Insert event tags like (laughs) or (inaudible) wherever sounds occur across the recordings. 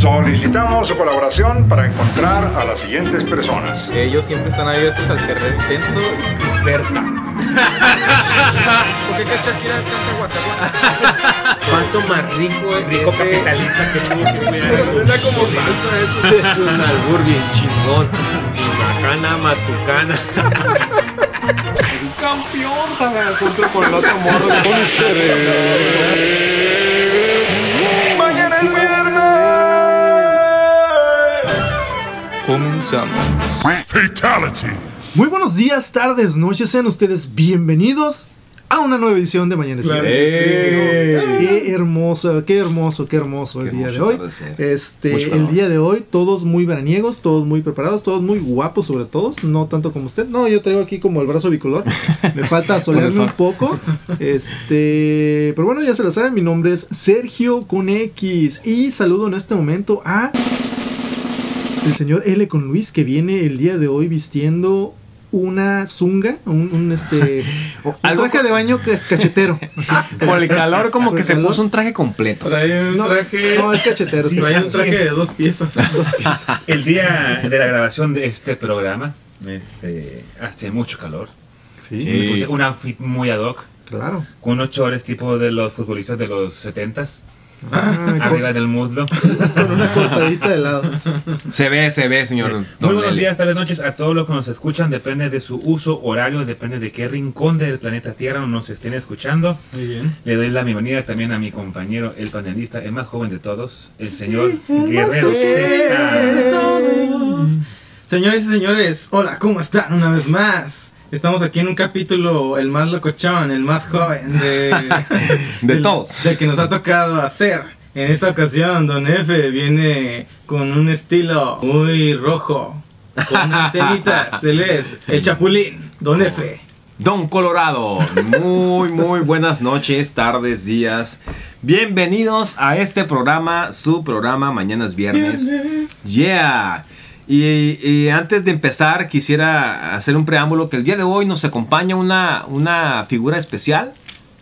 Solicitamos su colaboración para encontrar a las siguientes personas. Ellos siempre están abiertos al perreo intenso. Berta. ¿Por qué Shakira canta guacaguaca? ¿Cuánto más rico Rico ese- capitalista que tuvo que cuidar Suena como salsa eso. Es un (laughs) albur bien chingón. Macana, matucana. Campeón para junto con el otro morro. ¡Mañana es Comenzamos. Fatality. Muy buenos días, tardes, noches, sean ustedes bienvenidos a una nueva edición de Mañana es Viernes. Qué hermoso, qué hermoso, qué hermoso el Qué día de hoy. Este, Mucho el calor. día de hoy, todos muy veraniegos, todos muy preparados, todos muy guapos sobre todos, no tanto como usted. No, yo traigo aquí como el brazo bicolor. Me falta (laughs) asolearme Por un poco. Este, pero bueno, ya se lo saben, mi nombre es Sergio con X y saludo en este momento a el señor L con Luis que viene el día de hoy vistiendo una zunga, un, un, este (laughs) un Algo traje de baño ca- cachetero. (laughs) Por el calor, como Por que se calor. puso un traje completo. Trae un No, traje. no, es cachetero. es trae un traje de dos piezas. (laughs) Dos piezas. El día de la grabación de este programa, este, hace mucho calor. Sí, Me puse un outfit muy ad hoc, claro. con unos chores tipo de los futbolistas de los 70s, Ah, (laughs) arriba del muslo. con, una cortadita de lado. Se ve, se ve, señor. Muy Don buenos días, tardes, noches a todos los que nos escuchan. Depende de su uso horario, depende de qué rincón del planeta Tierra nos estén escuchando. Muy bien. Le doy la bienvenida también a mi compañero, el panelista, el más joven de todos, el señor Guerrero Z. Señores y señores, hola, ¿cómo están una vez más? Estamos aquí en un capítulo, el más locochón, el más joven de, (laughs) todos. Del que nos ha tocado hacer. En esta ocasión, Don F viene con un estilo muy rojo, con antenitas, (laughs) él es el chapulín, Don F. Don Colorado, muy, muy buenas noches, tardes, días. Bienvenidos a este programa, su programa Mañana es Viernes. Yeah. Y, antes de empezar, quisiera hacer un preámbulo que el día de hoy nos acompaña una, una figura especial,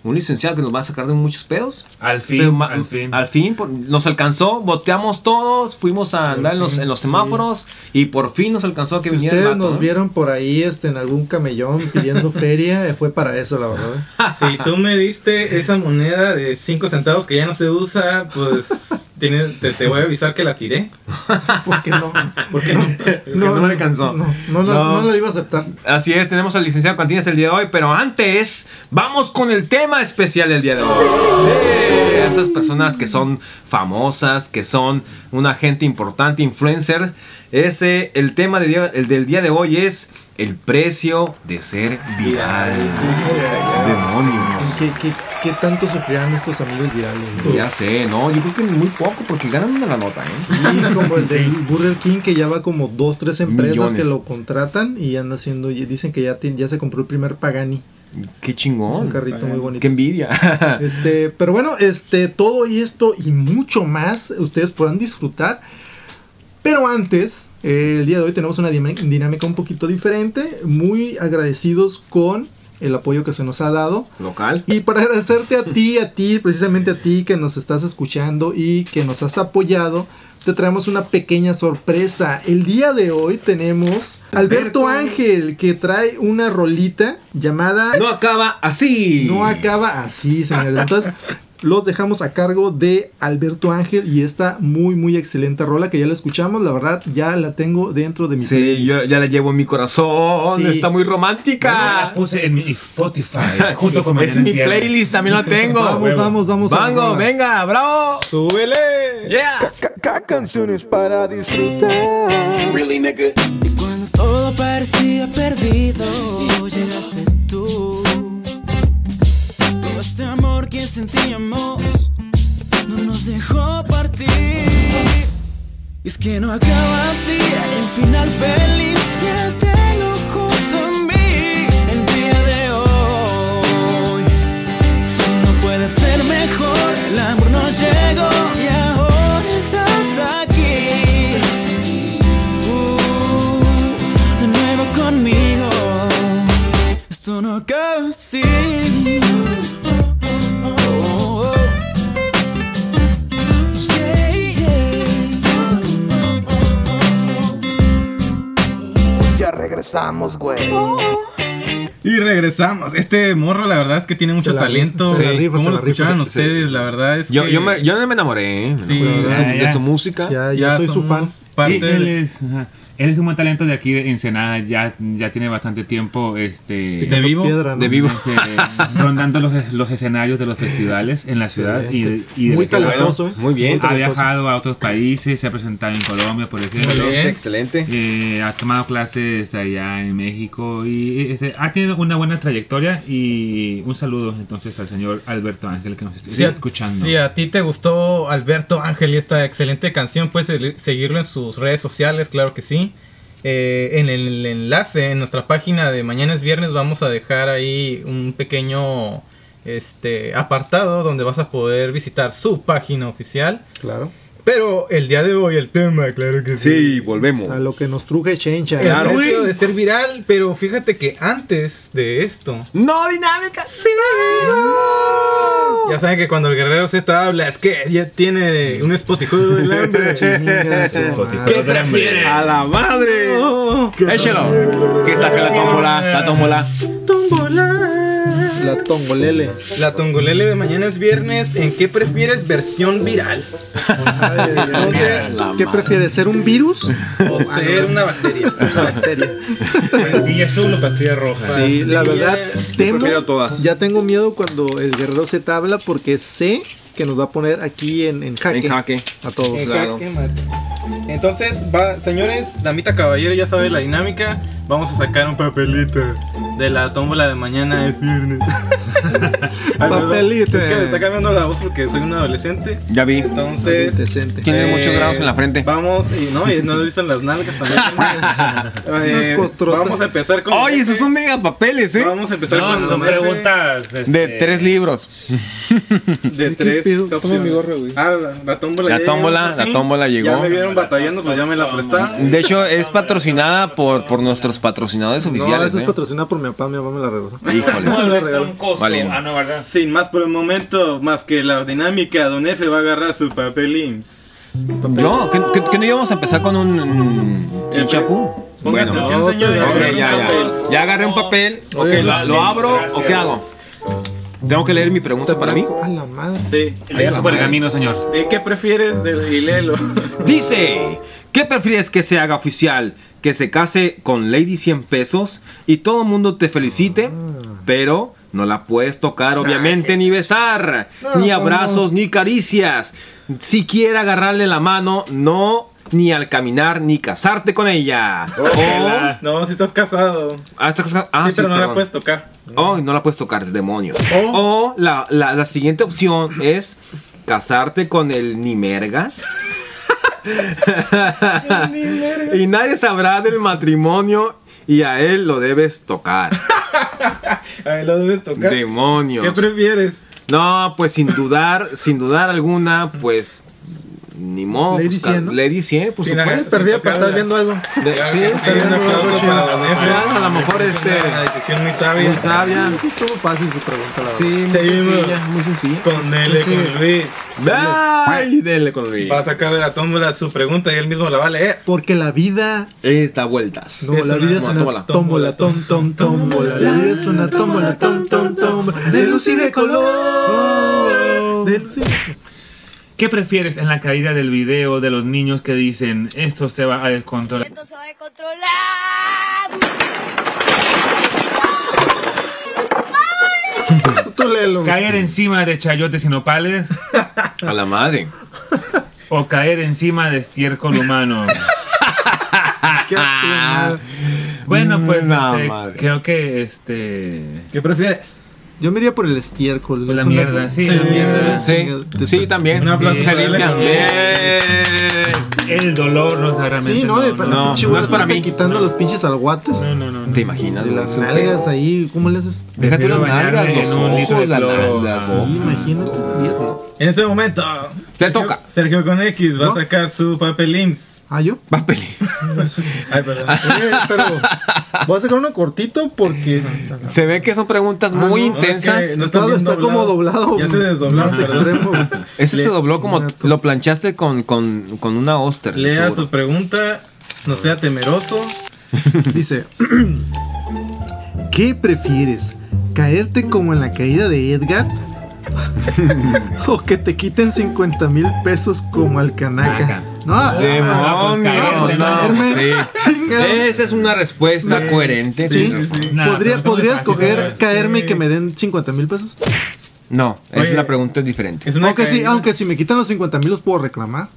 un licenciado que nos va a sacar de muchos pedos. Al fin, Pero al fin. Al fin por- nos alcanzó, boteamos todos, fuimos a andar en los, en los semáforos y por fin nos alcanzó que Si viniera el ustedes vato, nos ¿no? vieron por ahí este, en algún camellón pidiendo (laughs) feria, eh, fue para eso, la verdad. Si tú me diste esa moneda de 5 centavos que ya no se usa, pues tiene- te, te voy a avisar que la tiré. ¿Por qué no? ¿Por qué no? (laughs) no me alcanzó. No, no, no, No. no lo iba a aceptar. Así es, tenemos al licenciado Cantinas el día de hoy, pero antes vamos con el tema especial del día de hoy. Sí, esas personas que son famosas, que son una gente importante, influencer. Ese, el tema de día- el del día de hoy es el precio de ser viral. Demonios. ¿Qué, qué, qué tanto sufrirán estos amigos virales? no? Ya sé, no, yo creo que muy poco porque ganan una la nota, ¿eh? Sí, como el del Burger King que ya va como dos, tres empresas Millones. que lo contratan y anda haciendo, y dicen que ya, ya se compró el primer Pagani. Qué chingón. Es un carrito muy bonito. Qué envidia. (laughs) Este, pero bueno, este, todo esto y mucho más ustedes podrán disfrutar. Pero antes, eh, el día de hoy tenemos una dinámica un poquito diferente. Muy agradecidos con el apoyo que se nos ha dado. Local. Y para agradecerte a ti, a ti, precisamente a ti que nos estás escuchando y que nos has apoyado, te traemos una pequeña sorpresa. El día de hoy tenemos Alberto, Alberto. Ángel que trae una rolita llamada No acaba así. no acaba así, señores. Entonces, los dejamos a cargo de Alberto Ángel y esta muy, muy excelente rola que ya la escuchamos. La verdad, ya la tengo dentro de mi Sí, playlist. yo ya la llevo en mi corazón. Sí. Está muy romántica. la puse en mi Spotify, (laughs) junto con es mi playlist, también la tengo. Vamos, vamos, vamos. Vango, venga, bravo. ¡Súbele! Yeah. canciones para disfrutar. Y cuando todo parecía perdido, llegaste que sentíamos no nos dejó partir. Es que no acaba así, hay un final feliz. Ya tengo regresamos, güey. Y regresamos. Este morro, la verdad es que tiene mucho Se la talento. rifa, se la rifa, ¿Cómo se lo la rifa. escucharon Sí. ustedes? La verdad es Yo, que yo, me, yo me enamoré ¿eh? Sí, de, su, ya, de ya. su música. Ya, ya, soy su fan. Parte Sí, él es, ajá. Él es un buen talento de aquí de Ensenada, ya, ya tiene bastante tiempo este, de vivo. Piedra, ¿no? De vivo. (laughs) este, rondando los, los escenarios de los festivales en la ciudad y, Muy talentoso, ¿eh? Muy bien. Ha talentoso. viajado a otros países, se ha presentado en Colombia, por ejemplo. Muy bien. Excelente. Eh, ha tomado clases allá en México y este, ha tenido una buena trayectoria y un saludo entonces al señor Alberto Ángel que nos está Si escuchando. si a ti te gustó Alberto Ángel y esta excelente canción, puedes seguir- seguirlo en sus redes sociales, claro que sí. Eh, en el enlace, en nuestra página de Mañana es Viernes, vamos a dejar ahí un pequeño este, apartado donde vas a poder visitar su página oficial. Claro. Pero el día de hoy el tema, claro que sí. Sí, volvemos. A lo que nos truje Chencha. El Claro. precio de ser viral, pero fíjate que antes de esto, No dinámica. Sí. ya saben que cuando el guerrero Z habla, es que ya tiene un Spotify del hambre. ¿Qué prefieres? A la madre. Échalo. Que saque la tómbola. La tómbola. La tongolele. La tongolele de mañana es viernes. ¿En qué prefieres versión viral? Ay. Entonces, ¿Qué prefieres? ¿Ser un virus? o ser una bacteria. (laughs) Una bacteria. Sí, azul o pastilla roja. Sí, la verdad, temo. todas. Ya tengo miedo cuando el guerrero se te habla porque sé que nos va a poner aquí en, en jaque. En jaque. A todos. Claro. Jaque mate. Entonces, va, señores, damita caballero, ya sabe la dinámica. Vamos a sacar un papelito de la tómbola de mañana es viernes. (laughs) Papelito. Es que me está cambiando la voz porque soy un adolescente. Ya vi. Entonces. Tiene Eh, muchos grados en la frente. Vamos, y no, y no le dicen las nalgas también. (laughs) Eh, vamos a empezar con. Oye, esos son mega papeles, ¿eh? Vamos a empezar No, con son preguntas este, De tres libros. de ¿Qué tres mi gorro, güey. Ah, la, la tómbola. La tómbola llegó. Ya me vieron batallando, pues ya me la prestaron. De hecho, es patrocinada por, por nuestros patrocinadores No, oficiales. eso es ¿eh? patrocinado por mi papá, mi papá me la regresó. Híjole. No, (laughs) me la regaló. troncoso. Valiendo. Ah, no, ¿verdad? Sin más por el momento, más que la dinámica, Don F va a agarrar su papelín. No, ¿que, que- que no íbamos a empezar con un mm, chinchapú? Ponga Bueno, atención, no, agarren ya, un ya. papel. Ya agarré un papel. Ok, Oye, ¿lo, lo abro o qué hago? ¿Tengo que leer mi pregunta para mí? A la madre. Sí. Lea su pergamino, señor. ¿De qué prefieres del hilelo? Dice, ¿qué prefieres que se haga oficial? ¿Que se case con Lady 100 pesos y todo el mundo te felicite? Pero no la puedes tocar, obviamente, ni besar, No, ni abrazos, ni caricias. siquiera agarrarle la mano, no ni al caminar, ni casarte con ella. O- No, si estás casado. Ah, ¿estás casado? Ah, sí, sí, pero no la puedes tocar. Oh, no la puedes tocar, demonios. O- O la, la- la siguiente opción es casarte con el Nimergas. Y nadie sabrá del matrimonio y a él lo debes tocar. (laughs) Ahí lo debes tocar. Demonios. ¿Qué prefieres? No, pues sin dudar, sin dudar alguna, pues ni modo. Lady pues, 100, ¿no? Lady 100, por Sí, supuesto. Perdida para estar viendo algo. De- sí, Sí, un aplauso para. Claro, a lo mejor Es este Una decisión muy sabia. muy sabia. Estuvo fácil su pregunta, la verdad. Sí, muy sencilla, muy sencilla. Con Sí. con Luis. Ay, dele con Luis. Va a sacar de la tómbola su pregunta y él mismo la va a leer. Porque la vida. Esta vueltas. No, Es la una vida es una tómbola. tómbola, tom, tom, tómbola. La vida es una tómbola, tom, tom, tómbola. De luz y de color. De luz y de color. ¿Qué prefieres en la caída del video de los niños que dicen esto se va a descontrolar? Esto se va a descontrolar. (laughs) Tú léelo. ¿Caer encima de chayotes y nopales A la madre. o caer encima de estiércol humano? Qué. Bueno, pues No, este, creo que este ¿Qué prefieres? Yo me iría por el estiércol. Pues la una- mierda, sí, la mierda. Sí, sí, también. Un aplauso Se limpia. El dolor no es realmente Sí, no, de no, para no, la pinche no es para mí. quitando los pinches alguates no, no, no, no. ¿Te imaginas? de las nalgas ahí. ¿Cómo le haces? Déjate las nalgas, los ojos, la nalga. Sí, imagínate. En este momento. Te toca. Sergio con X va ¿No? a sacar su papel IMSS. Ah, yo. Va a pelear. Ay, perdón. Oye, (laughs) pero voy a sacar uno cortito porque Se ve que son preguntas muy no, No, es intensas. que no está, como doblado. Ya se desdobló. Más extremo. (laughs) Ese se dobló como lo planchaste con, con, con una Oster. Lea seguro. su pregunta. No sea temeroso. (laughs) Dice: ¿Qué prefieres? ¿Caerte como en la caída de Edgar? ¿O que te quiten 50 mil pesos como al canaca? No, Demonios, no, pues no, caerme. sí. Esa es una respuesta coherente. Sí, podría, pero podría ¿cómo escoger caerme y Sí. que me den 50 mil pesos. No, es Oye. la pregunta es diferente. Es Aunque sí, aunque si me quitan los 50 mil los puedo reclamar.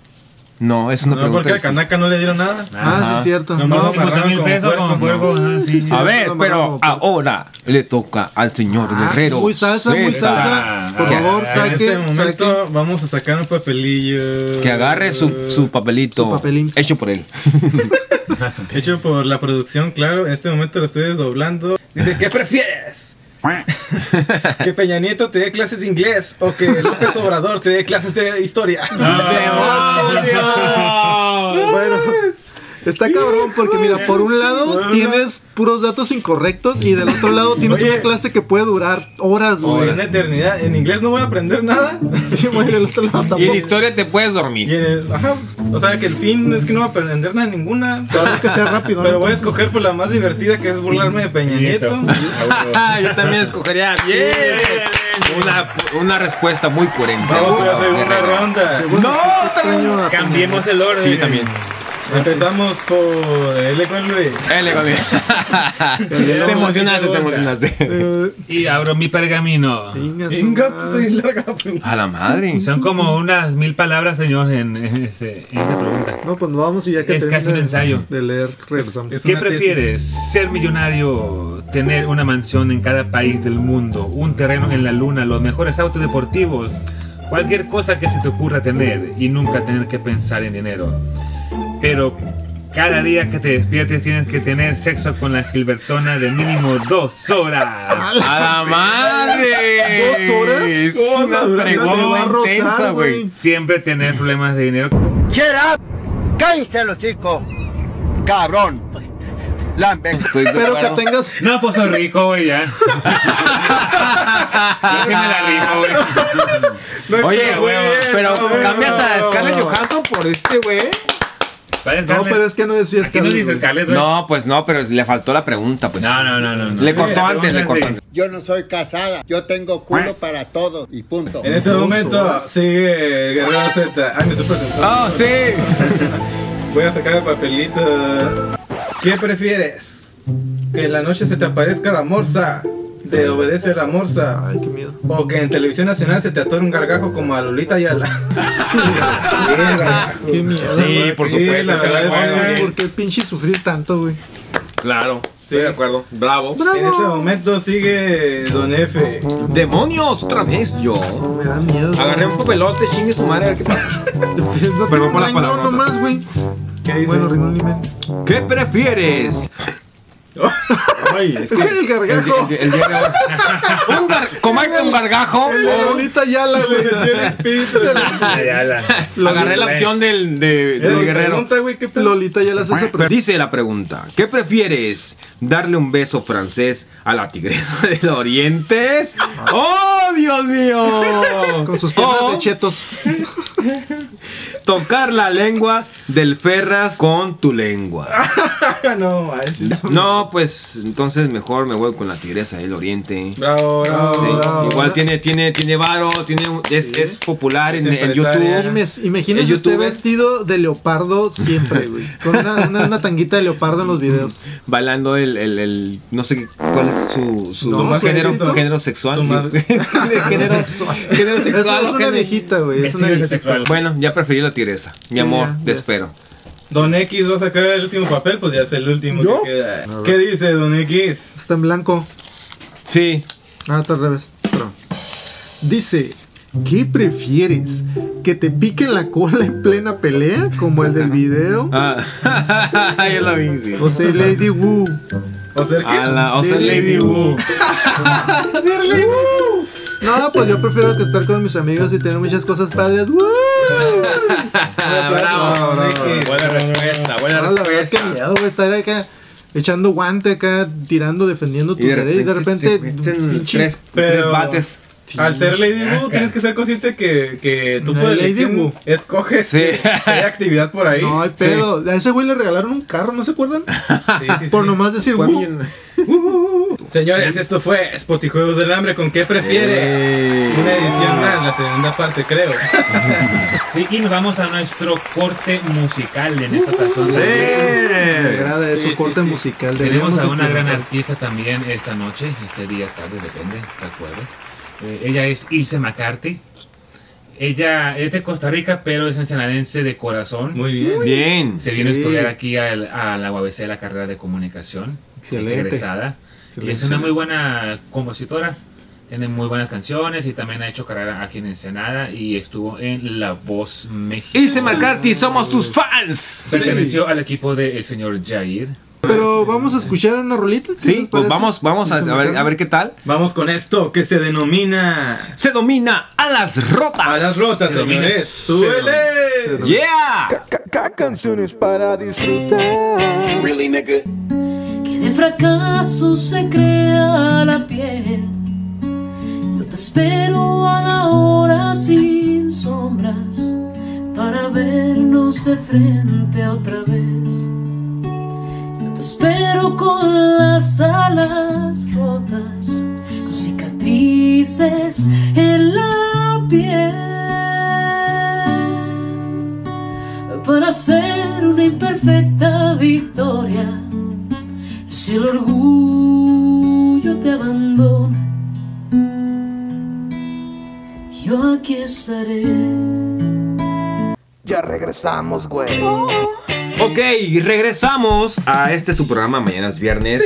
No, es una No, pregunta porque al distinta. Kanaka no le dieron nada. Ah, sí, es cierto. No, lo amarraron mil pesos. ¿no? Sí, sí. A ver, pero ahora le toca al señor Ah, Guerrero. muy salsa, muy salsa. Por Que- favor, En saque, este momento saque. vamos a sacar un papelillo. Que agarre su, su papelito Su papelín. hecho por él. (laughs) Hecho por la producción, claro. En este momento lo estoy desdoblando. Dice, ¿qué prefieres? (laughs) ¿Que Peña Nieto te dé clases de inglés o que López Obrador te dé clases de historia? (laughs) (laughs) Bueno, está cabrón porque mira, por un lado tienes puros datos incorrectos y del otro lado tienes Oye. una clase que puede durar horas, güey. una eternidad. En inglés no voy a aprender nada. Sí, güey, del otro lado Y en tampoco. historia te puedes Y dormir. en el, ajá, o sea que el fin es que no voy a aprender nada ninguna. Que rápido. Pero ¿no? voy a escoger por la más divertida que es burlarme de Peña Nieto. (laughs) Yo también escogería bien. Una, una respuesta muy coherente. Vamos a la segunda ronda. a- Cambiemos el orden. Sí, también. Empezamos por L con Luis. Dale, Gaby. (laughs) Te emocionaste, te emocionaste. Y abro mi pergamino. A la madre. Son como unas mil palabras, señor, en, ese- en esta pregunta. No, pues nos vamos y ya que Es casi un ensayo. de leer, regresamos. Es ¿Qué prefieres? ¿Ser millonario, tener una mansión en cada país del mundo, un terreno en la luna, los mejores autos deportivos, cualquier cosa que se te ocurra tener y nunca tener que pensar en dinero? Pero cada día que te despiertes tienes que tener sexo con la Gilbertona de mínimo dos horas. A la madre. ¿Dos horas? Es ¿Cómo una a pregunta intensa, güey. Siempre tener problemas de dinero. ¡Cállense los chicos! ¡Cabrón! Lambe. Pero que tengas. No, pues soy rico, güey, ya. Yo sí me la rifo, güey. Oye, güey, pero no, cambias a no. Scarlett Johansson por este, güey. ¿Vale, No, pero es que no decías Aquí no Scarlett, dices güey. No, pues no, pero le faltó la pregunta, pues. No, no, no, no. no. Le cortó Oye, antes, le cortó antes. Yo no soy casada. Yo tengo culo para todos y punto. En este momento horas. sigue Guerrero Z. Ah, me estoy presentando. Ah, sí. (laughs) Voy a sacar el papelito. ¿Qué prefieres? ¿Que en la noche se te aparezca la morsa? De obedece la morsa. Ay, qué miedo. O que en televisión nacional se te atore un gargajo como a Lolita Ayala. Qué gargajo. Qué miedo. Sí, güey. por Sí, supuesto. la verdad es Ay, que- ¿Por qué pinche sufrir tanto, güey? Claro, estoy de acuerdo. Bravo. En ese momento sigue Don F. ¡Demonios! Otra vez yo. Me da miedo. Agarré un papelote, chingue su madre, a ver qué pasa. (laughs) No Perdón por la palabra. riñón nomás, güey. ¿Qué dice? Bueno, medio. ¿Qué prefieres? (laughs) Ay, es (laughs) El gargajo. El, el- un gar- comerte un gargajo. De o Lolita Yala, güey. (laughs) el espíritu. Ayala. agarré la opción del, de- del guerrero. pregunta, güey, ¿qué pedo? Lolita Yala se hace Pero dice la pregunta, ¿qué prefieres? ¿Darle un beso francés a la tigresa del oriente? ¡Oh, Dios mío! Con sus piernas O de chetos. tocar la lengua del Ferras con tu lengua. no. No, pues entonces mejor me voy con la tigresa del oriente. Bravo, bravo. Sí, bravo. igual tiene, tiene, tiene varo, tiene, es, es popular en, Es en empresaria. YouTube. Imagínese ¿Es usted vestido de leopardo siempre, güey. Con una, una, una tanguita de leopardo en los videos. Bailando el, el, el- no sé cuál es su, su, No, su pues, género, sexual. Su madre. (laughs) género, Sexual. género Es, sexual. es o una viejita, güey. Es una viejita. sexual. Bueno, ya preferí la tigresa. Mi amor, te espero. Don X va a sacar el último papel, pues ya es el último ¿Yo? que queda. ¿Qué dice Don X? Está en blanco. Sí. Ah, está al revés. Perdón. Dice, ¿qué prefieres? ¿Que te piquen la cola en plena pelea como el del video? Ah, (laughs) ya la vi, sí. O sea, Lady Wu. ¿O ser qué? A la, o sea, Lady (laughs) Lady Wu. No, pues yo prefiero que estar con mis amigos y tener muchas cosas padres. ¡Woo! (laughs) Ah, bravo. No, no, no. Buena respuesta, buena Ah, la verdad, qué respuesta. miedo, güey, estar acá echando guante acá, tirando, defendiendo tu Y de derecha y de repente pinche- tres, tres bates. Al ser Lady. Wu, tienes que ser consciente que, que tú por Lady Wu. escoges Sí. hay actividad por ahí. No hay pedo. A ese güey le regalaron un carro, ¿no se acuerdan? Sí, sí, Por sí. nomás decir, bien- Señores, esto fue Spot y Juegos del Hambre. ¿Con qué prefiere? Una edición más, la segunda parte, creo. (laughs) Sí, y nos vamos a nuestro corte musical en esta ocasión. Me Sí. agrada eso, Sí, corte sí. musical. Tenemos a una gran artista también esta noche, este día, tarde, depende, de acuerdo. Eh, ella es Ilse McCarthy. Ella es de Costa Rica, pero es ensenadense de corazón. Muy bien. Bien. Se vino a estudiar aquí al- a la UABC, la carrera de comunicación. Excelente. Es egresada. Y es una muy buena compositora. Tiene muy buenas canciones y también ha hecho carrera aquí en Ensenada y estuvo en La Voz México. Ilse McCarthy, somos tus fans. Perteneció al equipo del señor Jair. Pero vamos a escuchar una rolita. ¿qué Sí, pues vamos, vamos a, a ver, a ver qué tal. Vamos con esto que se denomina Se domina a las rotas. a las rotas, Se domina. señores. ¡Súbele! Yeah. canciones para disfrutar. Really, nigga? De fracaso se crea la piel. Yo te espero a la hora sin sombras para vernos de frente otra vez. Yo te espero con las alas rotas, con cicatrices en la piel para hacer una imperfecta victoria. Si el orgullo te abandona, yo aquí estaré. Ya regresamos, güey. Ok, regresamos a este su programa Mañanas Viernes.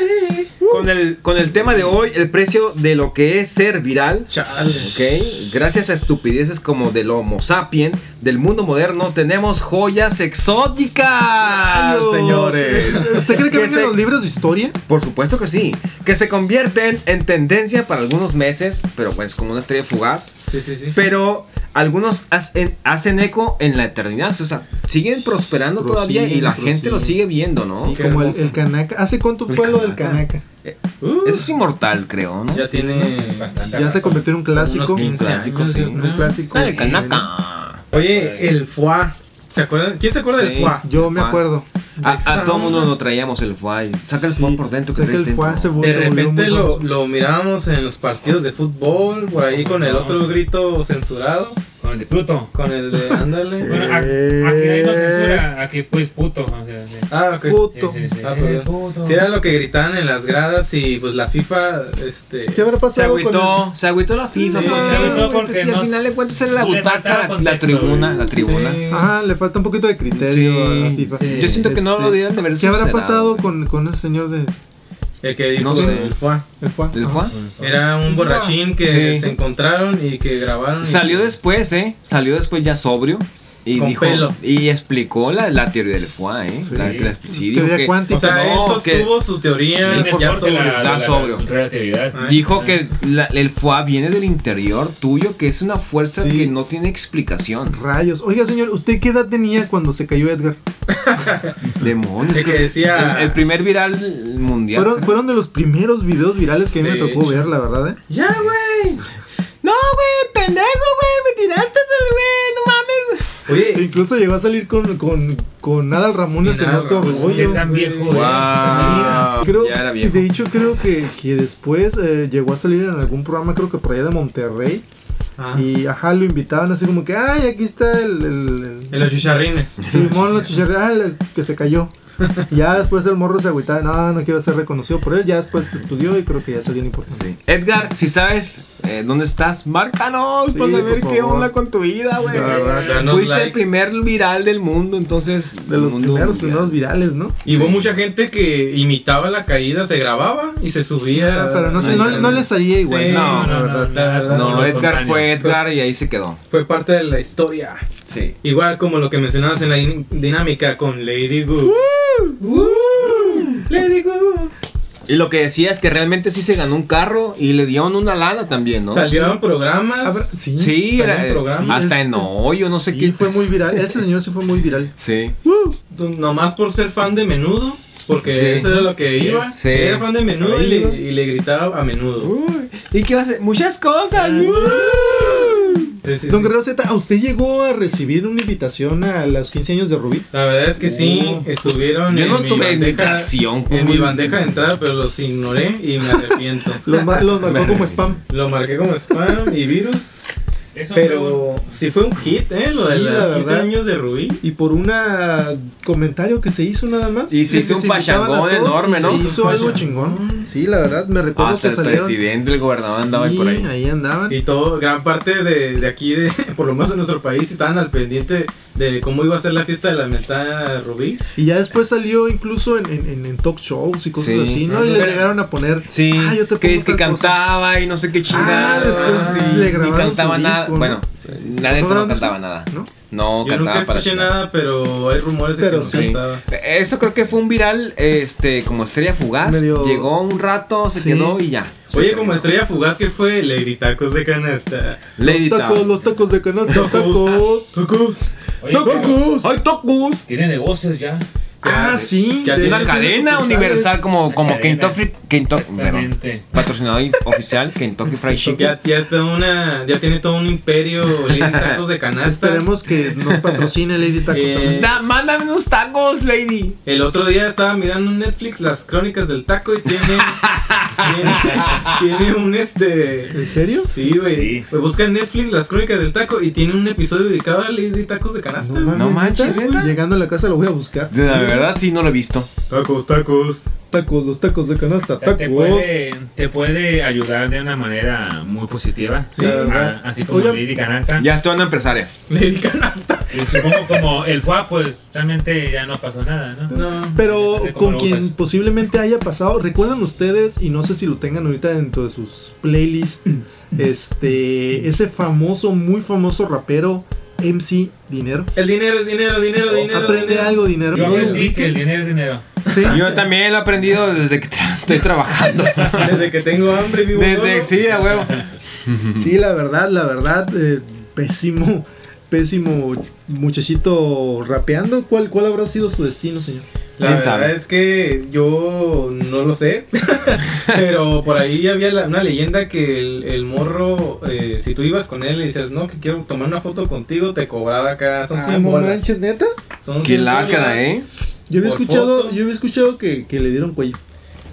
Con el, con el tema de hoy, el precio de lo que es ser viral. Chale. Ok, gracias a estupideces como del Homo sapien, del mundo moderno, tenemos joyas exóticas, Dios, señores. ¿Usted cree que Que se- los libros de historia? Por supuesto que sí, que se convierten en tendencia para algunos meses, pero pues como una estrella fugaz. Sí, sí, sí. Pero algunos hacen, hacen eco en la eternidad, o sea, siguen prosperando todavía y la gente lo sigue viendo, ¿no? Qué Como el, el Kanaka. ¿Hace cuánto fue lo del Kanaka. Kanaka? Eso es inmortal, creo, ¿no? Ya tiene Bastante. Ya se convirtió en un clásico. unos 15 clásico, años, sí. Un clásico. El Kanaka. Oye, el foie. ¿Se acuerdan? ¿Quién se acuerda del Sí. foie? Yo me Foie. acuerdo. A, a todo mundo lo traíamos el foie. Saca el Sí, foie por dentro que el foie, se De repente lo, lo mirábamos en los partidos de fútbol, por ahí con el otro grito censurado, Con el de Pluto. con el de ándale. (laughs) Bueno, a- aquí hay no censura, aquí pues puto. o sea, sí. Ah, ok. Puto. Sí, sí, sí. Ah, puto. Sí, era lo que gritaban en las gradas y pues la FIFA, este... ¿Qué habrá Se pasado con agüitó, se agüitó la FIFA. Sí, ¿por se agüitó porque Pues, si al final de cuentas era la butaca, la, tribuna, la tribuna. Sí. el... Ajá, le falta un poquito de criterio Sí. a la FIFA. Sí. Yo siento que no Este, lo debieran de haber ¿Qué habrá pasado con, con ese señor de El que dijo No sé. el foie. el Juan? ¿El foie? Era un borrachín que Sí. se encontraron y que grabaron. y Salió que- después, ¿eh? Salió después ya sobrio. Y Con dijo pelo. y explicó la, la teoría del foie, ¿eh? Sí. La, la- sí, dijo Teoría que- cuántica. O sea, él que- sostuvo su teoría Sí, ya sobre. la, la- relatividad. Ay, Dijo que la- el foie viene del interior tuyo, que es una fuerza Sí. que no tiene explicación. Rayos. Oiga, señor, ¿usted qué edad tenía cuando se cayó Edgar? (laughs) Demonios. El que decía- El, el primer viral mundial. Fueron, fueron de los primeros videos virales que a mí me tocó hecho. ver, la verdad, ¿eh? Ya, güey. No, güey, pendejo, güey, me tiraste el güey, no mames. E Oye, incluso llegó a salir con, con, con Adal Ramones Y en otro rollo. ¿Qué tan viejo Wow. Creo, Ya era viejo. de hecho creo que, que después eh, llegó a salir en algún programa, creo que por allá de Monterrey. Ah, Y ajá, lo invitaban así como que, ay, aquí está el... el, en los chicharrines. el Simón los (laughs) chicharrones, ah, el que se cayó. (laughs) Ya después el morro se agüitaba, no, no quiero ser reconocido por él. Ya después estudió y creo que ya salió en importante. Sí. Edgar, si sabes eh, dónde estás, márcanos Sí, para saber qué onda con tu vida, güey. Fuiste like. el primer viral del mundo, entonces. De los mundo primeros, mundial. primeros virales, ¿no? Y hubo mucha gente que imitaba la caída, se grababa y se subía. Ah, pero no, sé, no, no le salía igual. Sí, no, la verdad. la verdad. No, Edgar fue Edgar y ahí se quedó. Fue parte de la historia. Sí. Igual como lo que mencionabas en la din- dinámica con Lady Gu. Lady Gu. Y lo que decía es que realmente sí se ganó un carro y le dieron una lana también, ¿no? Salieron programas. Ah, pero- sí, Sí, salió era, un programa. hasta Sí, en hoyo, no sé Sí, qué. fue muy viral. Ese señor sí fue muy viral. Sí. Nomás por ser fan de menudo. Porque Sí. eso era lo que iba. Sí. Era fan de menudo y le, y le gritaba a menudo. Uy, ¿Y qué va a hacer? Muchas cosas. Sí, sí, Don sí. Guerrero Z, ¿a usted llegó a recibir una invitación a los 15 años de Rubí? La verdad es que sí, Oh. estuvieron Yo en no mi tuve bandeja, invitación, ¿cómo en mi bandeja de entrada, pero los ignoré y me arrepiento. (laughs) Los, los marcó (laughs) como spam. Lo marqué como spam y virus. Eso Pero sí fue un hit, ¿eh? Lo de Sí, la los 15 verdad. años de Rubí. Y por un comentario que se hizo nada más. Y se de hizo un pachangón enorme, y ¿no? Se hizo algo chingón. Sí, la verdad, me recuerdo Hasta que el salieron. presidente, el gobernador andaba Sí, por ahí. ahí andaban. Y todo, gran parte de, de aquí, de, (laughs) por lo menos en nuestro país, estaban al pendiente de cómo iba a ser la fiesta de la mentada Rubí. Y ya después salió incluso en, en, en- en talk shows y cosas Sí. así, ¿no? Y le llegaron a poner. Sí, Ah, yo te que es que cosa. cantaba y no sé qué chingada. Ah, después le y grabaron cantaba su nada. Bueno, sí. nadie ¿No no cantaba nada. ¿No? No Yo cantaba nunca para escuché nada, pero hay rumores de Pero que no sí. cantaba. Eso creo que fue un viral, este, como estrella fugaz. Medio- Llegó un rato, se Sí. quedó y ya. Oye, como estrella fugaz que fue Lady Tacos de canasta. Lady Los tacos, los tacos de canasta, tacos. Tacos. Oye, ¡Tacos! ¡Ay, tocus! Tiene negocios ya. Ah, sí. ya de tiene Una cadena universal como, como. Kentucky, Kentucky patrocinador oficial Kentucky Fried Chicken. Ya, ya está una, ya tiene todo un imperio Lady Tacos de canasta. Esperemos que nos patrocine Lady Tacos Eh, también. Da- mándame unos tacos, lady. El otro día estaba mirando en Netflix las crónicas del taco y tiene, tiene, tiene un este... ¿En serio? Sí, güey. Sí. Pues busca en Netflix las crónicas del taco y tiene un episodio dedicado a Lady Tacos de canasta. No manches. Llegando a la casa lo voy a buscar. De verdad sí no lo he visto. Tacos, tacos. Tacos, los tacos de canasta, O sea, te, puede, te puede ayudar de una manera muy positiva. Sí. Ah, Así como Lady Canasta. Ya estoy una empresaria. Lady Canasta. Y supongo como el FUA, pues realmente ya no pasó nada, ¿no? No. Pero con quien posiblemente haya pasado, ¿recuerdan ustedes? Y no sé si lo tengan ahorita dentro de sus playlists. (laughs) este, ese famoso, muy famoso rapero MC Dinero. El dinero es dinero, dinero, dinero. Aprende dinero. algo, dinero. Yo ¿No lo aprendí que el dinero es dinero. Sí. Yo también lo he aprendido desde que tra- estoy trabajando. (laughs) Desde que tengo hambre vivo Desde, sí, a huevo. Sí, la verdad, la verdad, eh, pésimo, pésimo muchachito rapeando. ¿Cuál, ¿Cuál habrá sido su destino, señor? La ¿Quién verdad sabe? es que yo no lo sé, (laughs) pero por ahí había la- una leyenda que el, el morro, eh, si tú ibas con él y dices, no, que quiero tomar una foto contigo, te cobraba acá, son Ah, 100 no bolas. manches, neta. Son Qué 100 lácara. ¿eh? Yo había escuchado, foto. yo había escuchado que, que le dieron cuello.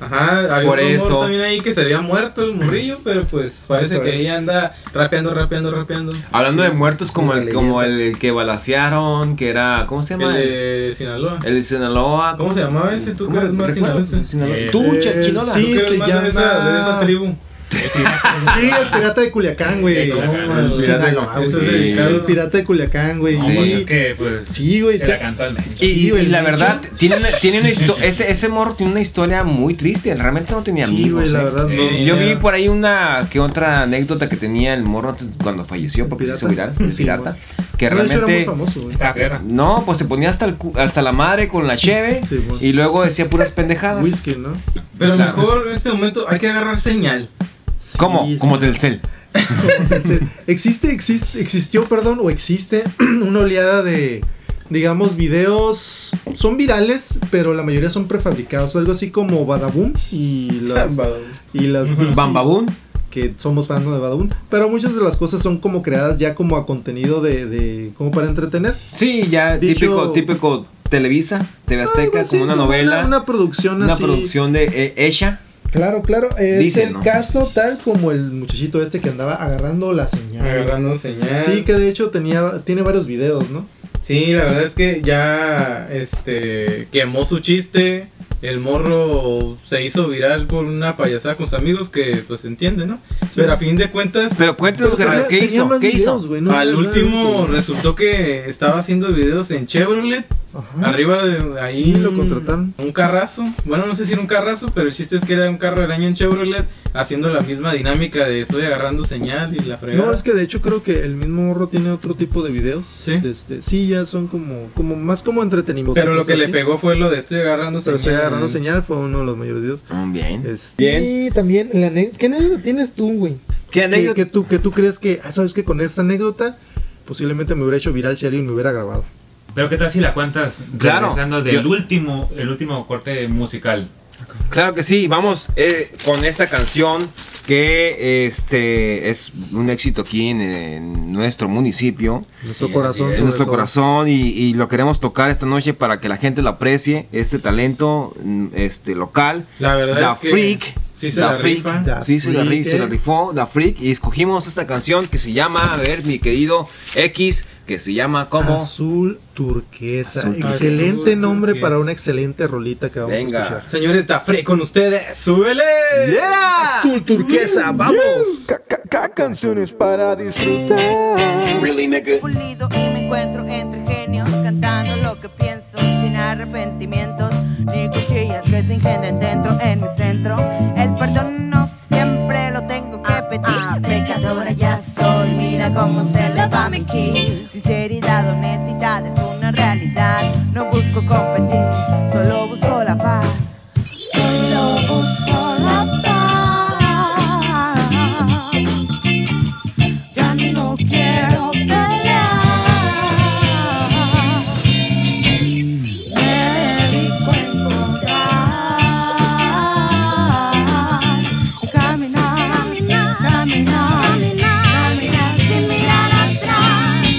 Ajá, había Por un rumor eso. también ahí que se había muerto el morrillo, pero pues parece que ahí anda rapeando, rapeando, rapeando. Hablando Sí, de muertos como una el, como el, el que balacearon, que era, ¿cómo se El llama? El, de Sinaloa. de Sinaloa. ¿Cómo se llamaba ese? ¿Tú que ¿Cómo eres más sinaloense? Sinaloa. Eh, Tú, eh, Chachinola. sí, ¿Tú que eres se más de esa, de esa tribu? Sí, el pirata de Culiacán, güey. No, El el pirata de- Sí. El pirata Culiacán, güey. No, Sí. pues es que, pues, Sí, güey. se la cantó al mencho. Y, la verdad, tiene una, tiene una ese, ese morro tiene una historia muy triste. Realmente no tenía Sí, amigos. güey, la ¿eh? verdad, no. Sí. Yo vi por ahí una que otra anécdota que tenía el morro antes- cuando falleció, porque se hizo pirata? viral, el Sí, pirata. güey. Que No, de hecho, era muy realmente. famoso, güey. Está perra. No, pues se ponía hasta, el cu- hasta la madre con la cheve (laughs) y luego decía puras pendejadas. Whisky, ¿no? Pero Claro. mejor en este momento hay que agarrar señal. Sí, ¿Cómo? sí. Como Telcel. Existe, existe, existió, perdón, o existe (clears throat) una oleada de, digamos, videos, son virales, pero la mayoría son prefabricados, algo así como Badaboom y las, (laughs) y las Bambabún. que somos fans de Badaboom, pero muchas de las cosas son como creadas ya como a contenido de, de como para entretener. Sí, ya Dicho- típico, típico Televisa, TV Azteca, así, como una novela. Una, una producción una así. producción de eh, ella. Claro, claro. Es Dicen, el ¿no? caso tal como el muchachito este que andaba agarrando la señal. Agarrando señal. Sí, que de hecho tenía, tiene varios videos, ¿no? Sí, la verdad es que ya este quemó su chiste. El morro se hizo viral por una payasada con sus amigos que pues se entiende, ¿no? Pero a fin de cuentas, Pero cuéntanos, ¿qué tenía hizo? ¿Qué videos, hizo? no, al no, no, último no. resultó que estaba haciendo videos en Chevrolet. Ajá. Arriba de ahí. Sí, lo contrataron. Un carrazo. Bueno, no sé si era un carrazo, pero el chiste es que era un carro del año en Chevrolet. Haciendo la misma dinámica de estoy agarrando señal y la fregada. No, es que de hecho creo que el mismo morro tiene otro tipo de videos. Sí. Este, sí, ya son como, como más como entretenimiento. Pero lo que le pegó fue lo de estoy agarrando Pero estoy señal. agarrando señal, fue uno de los mayores videos. Mm, Bien. Este, Bien. Y también, la ¿qué anécdota tienes tú, güey? ¿Qué Que, anécdota? que tú, que tú crees que, ah, sabes que con esta anécdota posiblemente me hubiera hecho viral si alguien me hubiera grabado. Pero qué tal si la cuentas Claro, regresando del yo- último, el último corte musical. Claro que sí, vamos eh, con esta canción que este es un éxito aquí en, en nuestro municipio. Nuestro corazón. En sobre nuestro todo. corazón y, y lo queremos tocar esta noche para que la gente lo aprecie, este talento mm, este local. La verdad Da es que Freak. sí se Da la Freak. rifa. Da Sí, se la, ri- Freak, se la eh. rifó, Da Freak. Y escogimos esta canción que se llama, a ver, mi querido X, que se llama como... Azul turquesa. Azul excelente turquesa. nombre para una excelente rolita que vamos Venga. a escuchar. Señores, da Free con ustedes. ¡Súbele! Azul turquesa, vamos. Ca- ca- ca- canciones para disfrutar. pulido y me encuentro entre genios cantando lo que pienso sin arrepentimientos ni cuchillas que se ingenden dentro en mi centro el perdón mira cómo se le va mi ki sinceridad honestidad es una realidad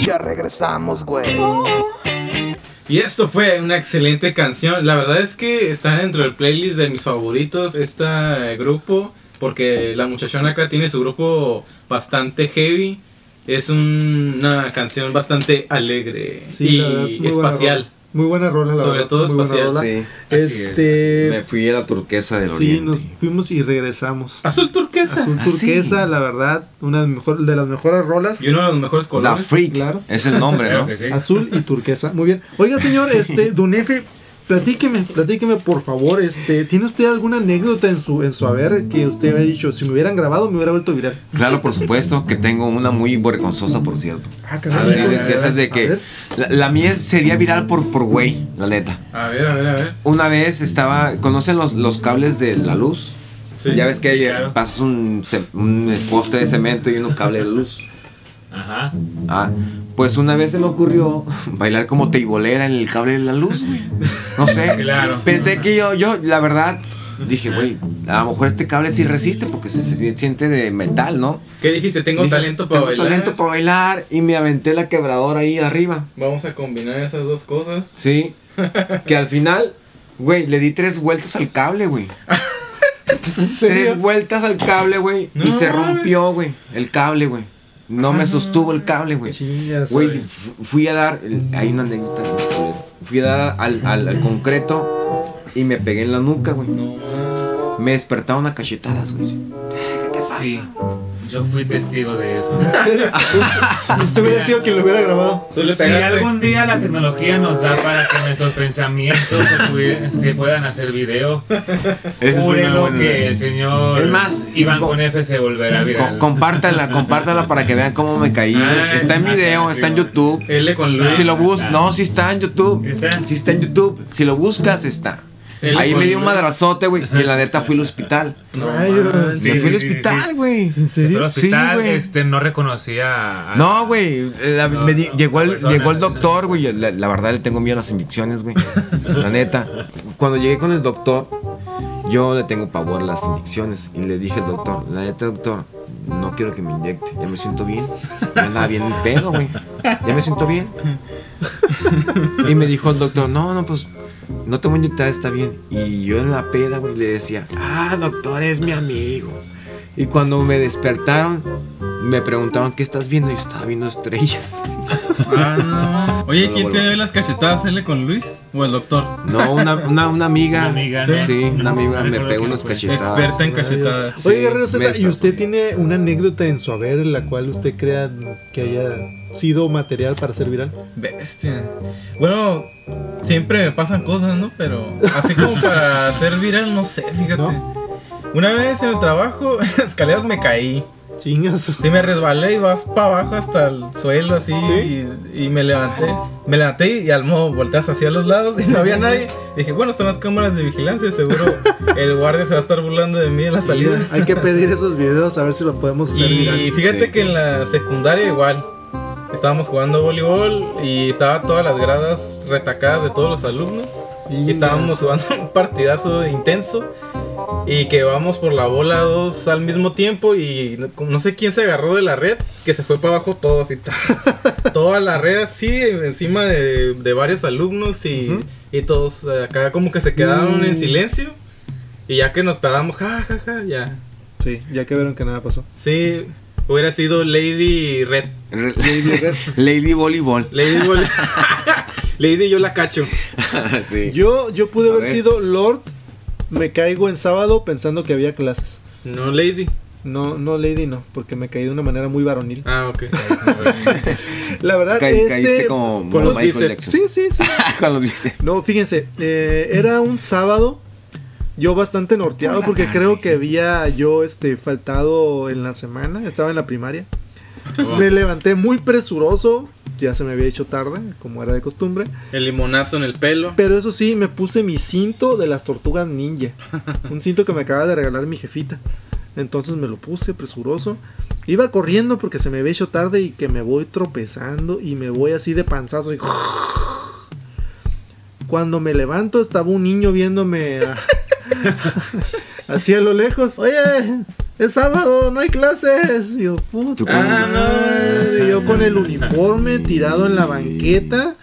Ya regresamos, güey. Y esto fue una excelente canción. La verdad es que está dentro del playlist de mis favoritos este grupo. Porque la muchachona acá tiene su grupo bastante heavy. Es un- una canción bastante alegre Sí, la verdad, y buena espacial. Muy buena rola, la Sobre verdad, todo muy buena espacial. rola. Sí, Este. me fui a la turquesa del Sí, oriente. nos fuimos y regresamos. Azul turquesa. Azul Ah, turquesa, la verdad, una de, mejor, de las mejores rolas. Y uno de los mejores La colores. Freak, claro. es el nombre, (laughs) Claro ¿no? que sí. Azul y turquesa. Muy bien. Oiga, señor, este, (laughs) Don Efe, platíqueme, platíqueme, por favor. Este, ¿tiene usted alguna anécdota en su, en su haber que usted había dicho, si me hubieran grabado, me hubiera vuelto viral? Claro, por supuesto, que tengo una muy vergonzosa, por cierto. Ah, Sí, caray. de, de esas de que ver. la, la mía sería viral por por güey, la neta. A ver, a ver, a ver. Una vez estaba, ¿conocen los, los cables de la luz? Sí. ya ves que claro. pasas un, un poste de cemento y un cable de luz. Ajá. Ah, pues una vez se me ocurrió (laughs) bailar como teibolera en el cable de la luz, güey. No sé. Claro. Pensé que yo, yo, la verdad, dije, güey, a lo mejor este cable sí resiste porque se, se siente de metal, ¿no? ¿Qué dijiste? Tengo Dije, talento para tengo bailar. talento para bailar y me aventé la quebradora ahí arriba. Vamos a combinar esas dos cosas. Sí. Que al final, güey, le di tres vueltas al cable, güey. (laughs) Tres vueltas al cable, güey. No y se rompió, güey. El cable, güey. No me sostuvo el cable, güey. Chingas, Güey, güey. fu- fui a dar. Hay una anécdota. Fui a dar al, al- al concreto y me pegué en la nuca, güey. No. Me despertaron a cachetadas, güey. ¿Qué te pasa? Sí. Yo fui testigo de eso. (laughs) Usted hubiera sido quien lo hubiera grabado. Si algún día la tecnología nos da para que nuestros pensamientos se, puedan hacer video, (laughs) es júrelo que idea. el señor Es más, Iván co- con F se volverá Co- viral. compártala, compártala para que vean cómo me caí. Ah, está en video, está en YouTube. L con Luis. Si lo buscas, no, si está en YouTube. ¿Está? Si está en YouTube. Si lo buscas, está. Ahí me dio un madrazote, güey. Que la neta fui al hospital. Rayos. Sí, me fui al hospital, sí. güey. ¿En Pero serio? el hospital Sí, güey. este, no reconocía a... No, güey. no, llegó, el, persona. llegó el doctor, güey. La, la verdad le tengo miedo a las inyecciones, güey. La neta. Cuando llegué con el doctor, yo le tengo pavor a las inyecciones. Y le dije al doctor, la neta, doctor, no quiero que me inyecte. Ya me siento bien. Ya andaba bien mi pedo, güey. Ya me siento bien. Y me dijo el doctor, no, no, pues no te voy a inyectar, está bien. Y yo en la peda, güey, le decía, ah, doctor, es mi amigo. Y cuando me despertaron, me preguntaron, ¿qué estás viendo? Y yo estaba viendo estrellas. (laughs) Ah, no. Oye, ¿quién te dio las cachetadas? ¿L con Luis? ¿O el doctor? No, una, una, una amiga. Una amiga, ¿no? Sí, una amiga No me pegó unas cachetadas. Experta en cachetadas. Sí, Oye, Guerrero ¿y usted tiene una anécdota en su haber en la cual usted crea que haya sido material para ser viral? Bestia. Bueno, siempre me pasan cosas, ¿no? Pero así como para (laughs) hacer viral, no sé, fíjate. Una vez en el trabajo, (laughs) en las escaleras me caí. Chingas. Sí, me resbalé y vas para abajo hasta el suelo así. ¿Sí? Y, y me levanté. Me levanté y al modo volteas hacia los lados y no había nadie. Dije, bueno, están las cámaras de vigilancia. Seguro el guardia se va a estar burlando de mí en la salida. Hay que pedir esos videos a ver si los podemos hacer viral. Y fíjate Sí. que en la secundaria igual. estábamos jugando voleibol y estaba todas las gradas retacadas de todos los alumnos. Y estábamos jugando un partidazo intenso. Y que vamos por la bola dos al mismo tiempo. Y no, no sé quién se agarró de la red. Que se fue para abajo todos y tal. (laughs) Toda la red así, encima de, de varios alumnos. Y, y todos acá como que se quedaron Mm. en silencio. Y ya que nos paramos, ja, ja, ja, ya. Sí, ya que vieron que nada pasó. Sí, hubiera sido Lady Red. Lady, Lady Volleyball. Lady, Vol- (laughs) Lady yo la cacho. (laughs) sí. Yo, yo pude A haber ver. sido Lord. Me caigo en sábado pensando que había clases. No, Lady. No, no, Lady, no, porque me caí de una manera muy varonil. Ah, ok. (laughs) La verdad, Caí- este... caíste como con los Michael bíceps. Jackson. Sí, sí, sí. (laughs) Con los bíceps. No, fíjense, eh, era un sábado. Yo bastante norteado porque creo que había yo este faltado en la semana, estaba en la primaria. Oh. Me levanté muy presuroso, ya se me había hecho tarde, como era de costumbre. El limonazo en el pelo. Pero eso sí, me puse mi cinto de las tortugas ninja. (laughs) Un cinto que me acaba de regalar mi jefita. Entonces me lo puse presuroso. Iba corriendo porque se me había hecho tarde y que me voy tropezando y me voy así de panzazo. y- (laughs) Cuando me levanto estaba un niño viéndome a- (laughs) así a lo lejos. Oye, es sábado, no hay clases. Y yo, puta. Ah, madre, yo con el uniforme tirado en la banqueta.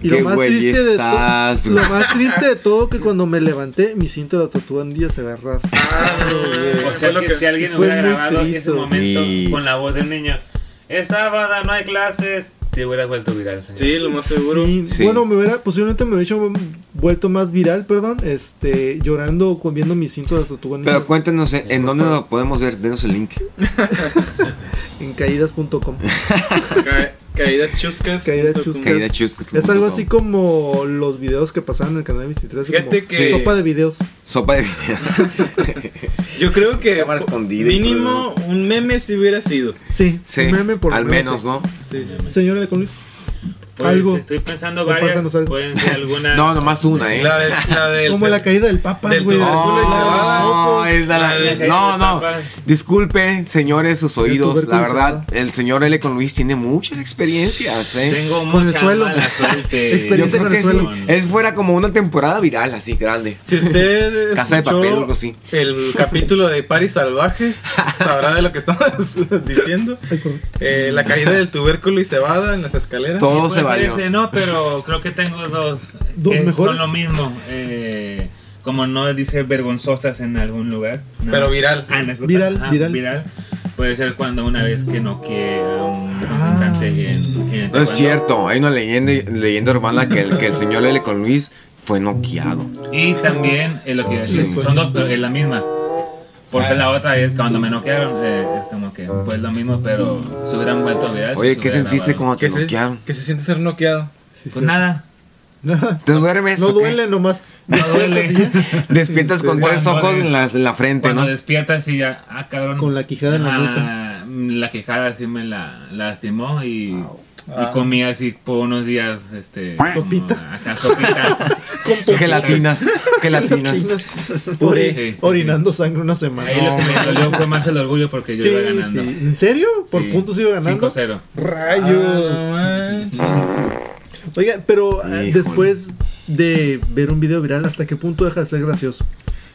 Y Qué lo más triste de estás, todo, lo más triste de todo que cuando me levanté, mi cinto de la tortuga ninja se ve rasgado, güey. O sea Fue lo que, que- si alguien hubiera muy grabado triste. ese momento Sí. con la voz del niño, es sábado, no hay clases, te hubiera vuelto viral, señor. Sí, lo más seguro. Sí, Sí. Bueno, me hubiera, posiblemente me hubiera hecho vuelto más viral, perdón, este, llorando con viendo mi cinto de la tortuga ninja Pero cuéntenos eh, en dónde lo podemos ver. Denos el link. (laughs) en caídas.com. Ca- caídas chuscas. Caídas chuscas. Caída chuscas. Es algo así como los videos que pasaban en el canal 23, así Fíjate como que- sopa de videos. Sopa de video. (laughs) Yo creo que Cámara escondida y mínimo un meme si hubiera sido. Sí, Sí, un meme por lo al menos, sí. ¿no? Sí, sí, sí. Señora con Luis. Pues, algo. Estoy pensando varias, pueden ser alguna... (laughs) No, nomás una, ¿eh? La, de, la (laughs) del Como la caída del Papa, güey. y cebada. No, es la- La no, no. Disculpen, señores, sus oídos. La verdad, el señor L. con Luis tiene muchas experiencias, ¿eh? Tengo Con el mucha suelo. mala suerte. (laughs) Experiencia con el sí. suelo. Es fuera como una temporada viral, así grande. Si usted Casa de papel algo así. el capítulo de Paris Salvajes, sabrá de lo que estamos diciendo. Eh, la caída del tubérculo y cebada en las escaleras. Todo Puede se valió. ese, no, pero creo que tengo dos. ¿Dos que mejores? Son lo mismo. eh, como no dice vergonzosas en algún lugar. No. Pero viral. Ah, no, Viral, ah, viral. Puede ser cuando una vez que no quiera un Ah. cantante en, en el No es cierto, hay una leyenda, leyenda urbana que el, que el señor L. con Luis fue noqueado. Y también es lo que a Sí. son dos, pero es la misma. Porque Ah. la otra es cuando me noquearon, eh, es como que pues lo mismo, pero se hubieran vuelto virales. Oye, ¿qué sentiste grabado. cuando te noquearon? que se siente ser noqueado. Sí, Pues sí. nada. ¿Te duermes? No qué? duele, nomás. No (laughs) duele. Despiertas con Cuando tres ojos en la, en la frente, Cuando ¿no? despiertas y ya, ah, cabrón. Con la quijada en la Ah, La quijada sí me la, la lastimó y, y Ah. comí así por unos días, este... como Sopita. Acá, sopita. Gelatinas, gelatinas. Puré. Sí. Orinando sangre una semana. Ahí que me dolió fue más el orgullo porque yo Sí, iba ganando. sí. ¿En serio? ¿Por Sí. puntos iba ganando? 5-0. Rayos. Ah, Oigan, pero eh, Híjole. después de ver un video viral, ¿hasta qué punto deja de ser gracioso?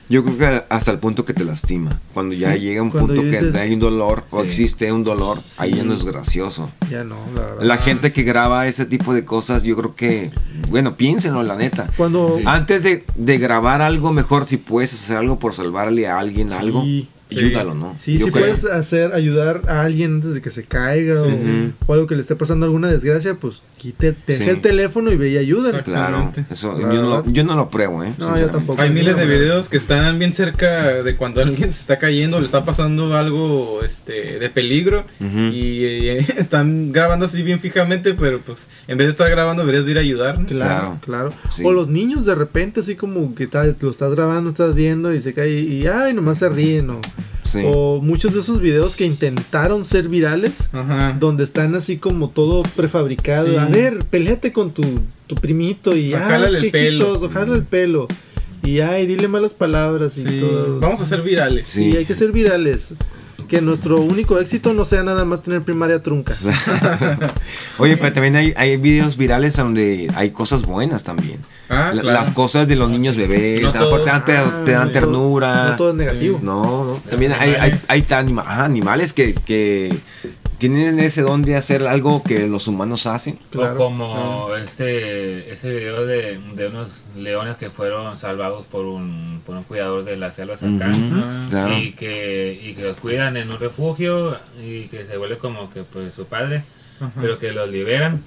Yo creo que hasta el punto que te lastima. Cuando ya Sí, llega un punto que hay un dolor o existe un dolor, ahí ya no es gracioso. Ya no, la verdad. La gente que graba ese tipo de cosas, yo creo que, bueno, piénsenlo, la neta. Cuando. Sí. Antes de, de grabar algo, mejor si puedes hacer algo por salvarle a alguien algo, Sí, ayúdalo, ¿no? Sí, Yo si creo. puedes hacer, ayudar a alguien antes de que se caiga o, algo que le esté pasando alguna desgracia, pues quite, deja Sí. el teléfono y ve y ayúdale. Claro, eso, yo, no, verdad. yo no lo pruebo, ¿eh? No, yo tampoco. Hay miles de videos que están bien cerca de cuando alguien se está cayendo, le está pasando algo este, de peligro y eh, (laughs) están grabando así bien fijamente, pero pues en vez de estar grabando deberías de ir a ayudar. ¿no? Claro, Claro. claro. Sí. O los niños de repente así como que estás, lo estás grabando, estás viendo y se cae y ay, nomás se ríen. O, Sí. o muchos de esos videos que intentaron ser virales, Ajá. donde están así como todo prefabricado. Sí. A ver, peleate con tu, tu primito y Ah, jálale qué el pelo. jálale el pelo. Y ay, dile malas palabras y Sí, todo. Vamos a ser virales. Sí, Sí. hay que ser virales. Que nuestro único éxito no sea nada más tener primaria trunca. (laughs) Oye, pero también hay, hay videos virales donde hay cosas buenas también. Ah, claro. Las cosas de los niños bebés, No te dan, te todo- ternura. no todo es negativo. No, no. También hay, hay, animales que, que tienen ese don de hacer algo que los humanos hacen. Claro. O como este ese video de, de unos leones que fueron salvados por un, por un cuidador de las selvas acá. Claro. Y que, y que los cuidan en un refugio y que se vuelve como que pues su padre, pero que los liberan.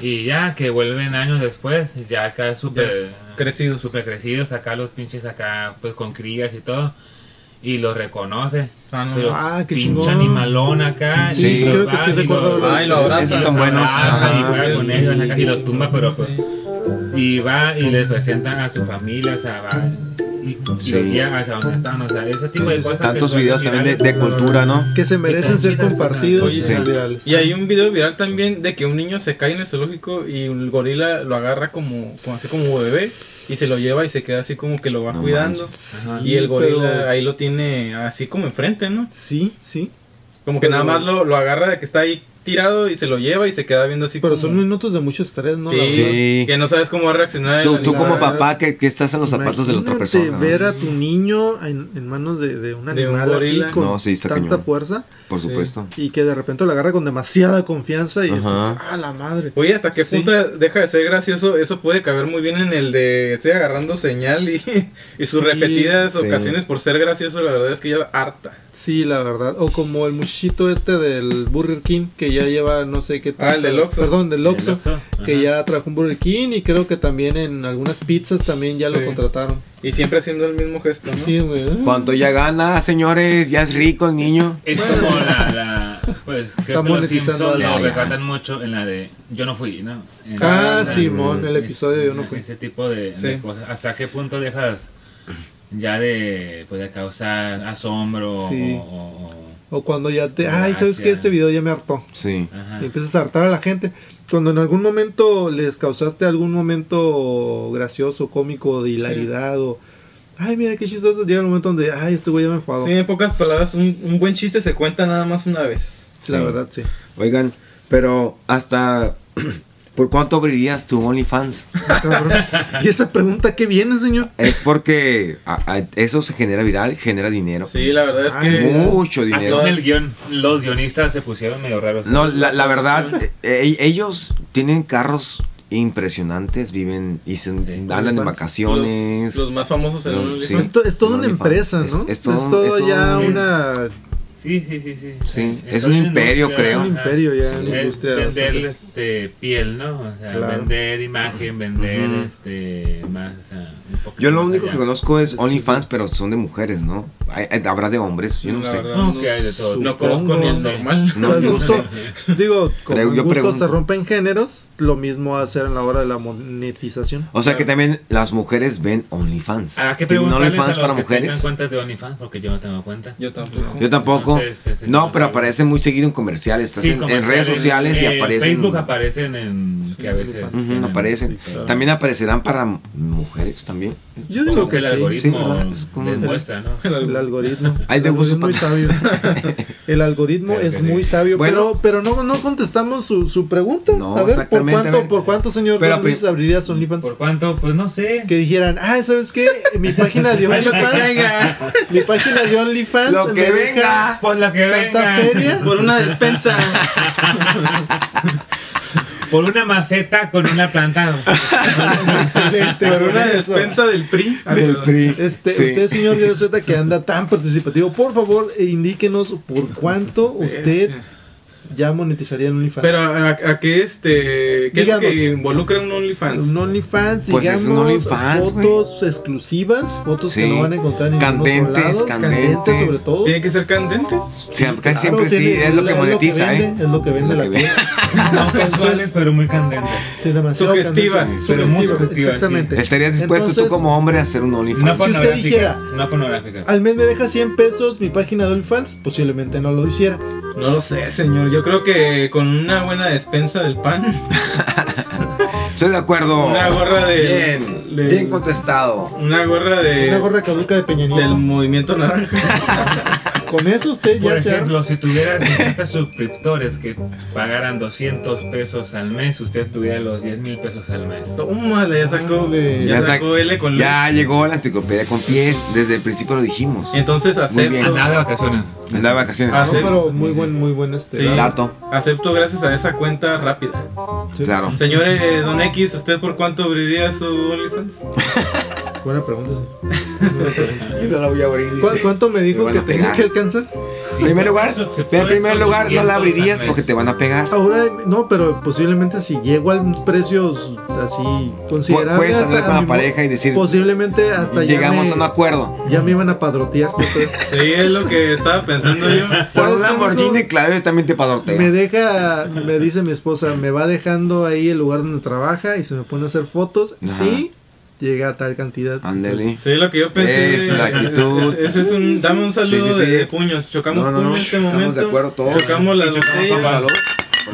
Y ya que vuelven años después, ya acá súper crecidos. super crecidos, acá los pinches acá pues con crías y todo. Y los reconoce. Ah. Pero Ah, qué pinche chingón. animalón acá. Sí, y creo que sí y recuerdo lo- Ay, lo abraza. Están buenos. y juega con ellos acá, y lo tumba, pero pues, y va y les presenta a su familia, o sea, va y, Sí. los guía hacia donde están, o sea, ese tipo de cosas. Tantos videos también de, cultura, ¿no? Que se merecen ser compartidos y sí. ser virales. Y hay un video viral también de que un niño se cae en el zoológico y el gorila lo agarra como, como así como bebé y se lo lleva y se queda así como que lo va No cuidando. Ajá. Y el gorila pero- ahí lo tiene así como enfrente, ¿no? Sí, sí. Como que Pero- nada más lo, lo agarra de que está ahí tirado y se lo lleva y se queda viendo así Pero como... son minutos de mucho estrés, ¿no? Sí. Sí. que no sabes cómo va a reaccionar Tú, tú como papá que, que estás en los zapatos de la otra persona. ver a tu niño en, en manos de, de un De un animal así gorila. con No, sí, está tanta cañón. fuerza Por supuesto. y que de repente lo agarra con demasiada confianza y es como ah, la madre. Oye, ¿hasta qué Sí. punto deja de ser gracioso? Eso puede caber muy bien en el de estoy agarrando señal y, (laughs) y sus Sí, repetidas sí. ocasiones por ser gracioso, la verdad es que ya harta. Sí, la verdad. O como el muchachito este del Burger King que ya lleva no sé qué Ah, el del Oxxo. Perdón, del El Oxxo. Oxxo, Que ya trabajó en Burger King y creo que también en algunas pizzas también ya lo Sí. contrataron. Y siempre haciendo el mismo gesto, ¿no? Sí, güey. Cuánto ya gana, señores, ya es rico el niño. Es como la, la pues creo Está que los monetizando Simpsons lo retratan mucho en la de Yo no fui, ¿no? En Ah, Simón, el es- episodio de Yo no fui. Ese tipo de, de Sí. cosas. ¿Hasta qué punto dejas ya de, pues, de causar asombro Sí. o, o- o- cuando ya te, ay, ¿sabes qué? Este video ya me hartó. Sí. Ajá. Y empiezas a hartar a la gente. Cuando en algún momento les causaste algún momento gracioso, cómico, de hilaridad o... Ay, mira qué chistoso. Llega el momento donde, ay, este güey ya me enfadó. Sí, en pocas palabras, un, un buen chiste se cuenta nada más una vez. Sí, La verdad, sí. Oigan, pero hasta... (clears throat) ¿Por cuánto abrirías tu OnlyFans? Cabrón. ¿Y esa pregunta qué viene, señor? Es porque a- a- eso se genera viral, genera dinero. Sí, la verdad es Ay, que... Mucho Aquí dinero. en el guion, los guionistas se pusieron medio raros. No, la, la verdad, eh, ellos tienen carros impresionantes, viven y se andan en vacaciones. Los, los más famosos en No, el sí. Es, to- es toda una OnlyFans. empresa, Es- ¿no? es todo- es todo ya un- una... Sí, sí, sí, sí. Sí, Eh, es un imperio, creo. Es un imperio ya, Sí. Es industria vender este, piel, ¿no? O sea, Claro. vender imagen, vender este, más, o sea, un poquito Yo lo único allá. que conozco es OnlyFans, pero son de mujeres, ¿no? Hay- habrá de hombres, yo no La sé. verdad, No, que hay de todo. No conozco ni el normal. No, gusto, digo, como gusto pregunto. se rompen géneros, lo mismo hacer en la hora de la monetización. O sea que también las mujeres ven OnlyFans. ¿A qué ¿Tienen OnlyFans para que mujeres? cuentas de OnlyFans? Porque yo no tengo cuenta. Yo tampoco. Yo tampoco. Entonces, ese no, no pero aparecen muy seguido en comerciales. Estás Sí, en, en comerciales, redes sociales y en aparecen. Facebook aparecen en. que a veces. Ujú, tienen- aparecen. sí, claro. También aparecerán para mujeres también. Yo digo que el sí. algoritmo. Es como- les muestra, ¿no? El algoritmo. (laughs) El gusto algoritmo es muy sabio. (laughs) El algoritmo es muy sabio, Bueno. pero, pero no, no contestamos su, su pregunta. No, a ver, ¿por cuánto. ¿por cuánto, señor Pero, Don Luis, pero- abrirías OnlyFans? ¿Por cuánto? Pues no sé. Que dijeran, ah, ¿sabes qué? Mi página de (laughs) OnlyFans, mi página de OnlyFans Lo que me deja venga. Por la que venga. feria. Por una despensa. Por una maceta con una planta. Excelente. Por una despensa del PRI. Del PRI. Este, Sí. usted, señor Guerrero que anda tan participativo, por favor, eh, indíquenos por cuánto usted ya monetizaría en OnlyFans. Pero a, a qué este. ¿Qué es lo Díganos. que involucra un OnlyFans? un OnlyFans, Pues es un digamos, OnlyFans, fotos exclusivas, fotos que no van a encontrar en ningún Candentes, otro lado, candentes. sobre todo. ¿Tiene que ser candentes? Sí, casi Claro, siempre sí, es lo que monetiza, vende, ¿eh? Es lo que vende Lo la que vende. (laughs) No sexuales, pero muy candentes. Sí, demasiado Sugestivas, candentes. pero muy Sugestivas, Exactamente. ¿Estarías dispuesto tú como hombre a hacer un Una OnlyFans? usted pornográfica. dijera- Una pornográfica. Al mes me deja 100 pesos mi página de OnlyFans, posiblemente no lo hiciera. No lo sé, señor. Yo creo que con una buena despensa del pan, Estoy de acuerdo. una gorra de. Bien, de- bien contestado. Una gorra de. Una gorra caduca de Peña Del Nieto. movimiento naranja. (laughs) Con eso usted Por ya se ejemplo, si tuviera 50 suscriptores que pagaran 200 pesos al mes, usted tuviera los 10 mil pesos al mes. Tómale, ya sacó. Dale. Ya, Ya sac- sacó L con Luis. Ya llegó la enciclopedia con pies. Desde el principio lo dijimos. Entonces acepto. Nada de vacaciones. Anda de vacaciones. Ah, No, sí. pero muy buen, muy buen este. Sí. Dato. Acepto gracias a esa cuenta rápida. Sí. Claro. Señor eh, Don X, ¿usted por cuánto abriría su OnlyFans? (laughs) Buena pregunta, sí. Buena pregunta. Yo no la voy a abrir. ¿Cu- ¿Cuánto me dijo que tenía que alcanzar? En primer lugar, en primer lugar no 200 la abrirías porque te van a pegar. Ahora, no, pero posiblemente si llego a precios así considerables. Puedes hablar con la pareja y decir, Posiblemente hasta ya llegamos me, a un acuerdo. ya me iban a padrotear. Sí, es lo que estaba pensando yo. (laughs) Por ¿Sabes un Lamborghini, claro, yo también te padrotea. Me deja, me dice mi esposa, me va dejando ahí el lugar donde trabaja y se me pone a hacer fotos. Ajá. Sí, llega a tal cantidad. Ándale. Sí, lo que yo pensé. Es la actitud. Ese es un. Dame un saludo Sí, sí, sí. de puños. Chocamos No, no, no, puños en este estamos momento. de acuerdo todos. Chocamos las botellas.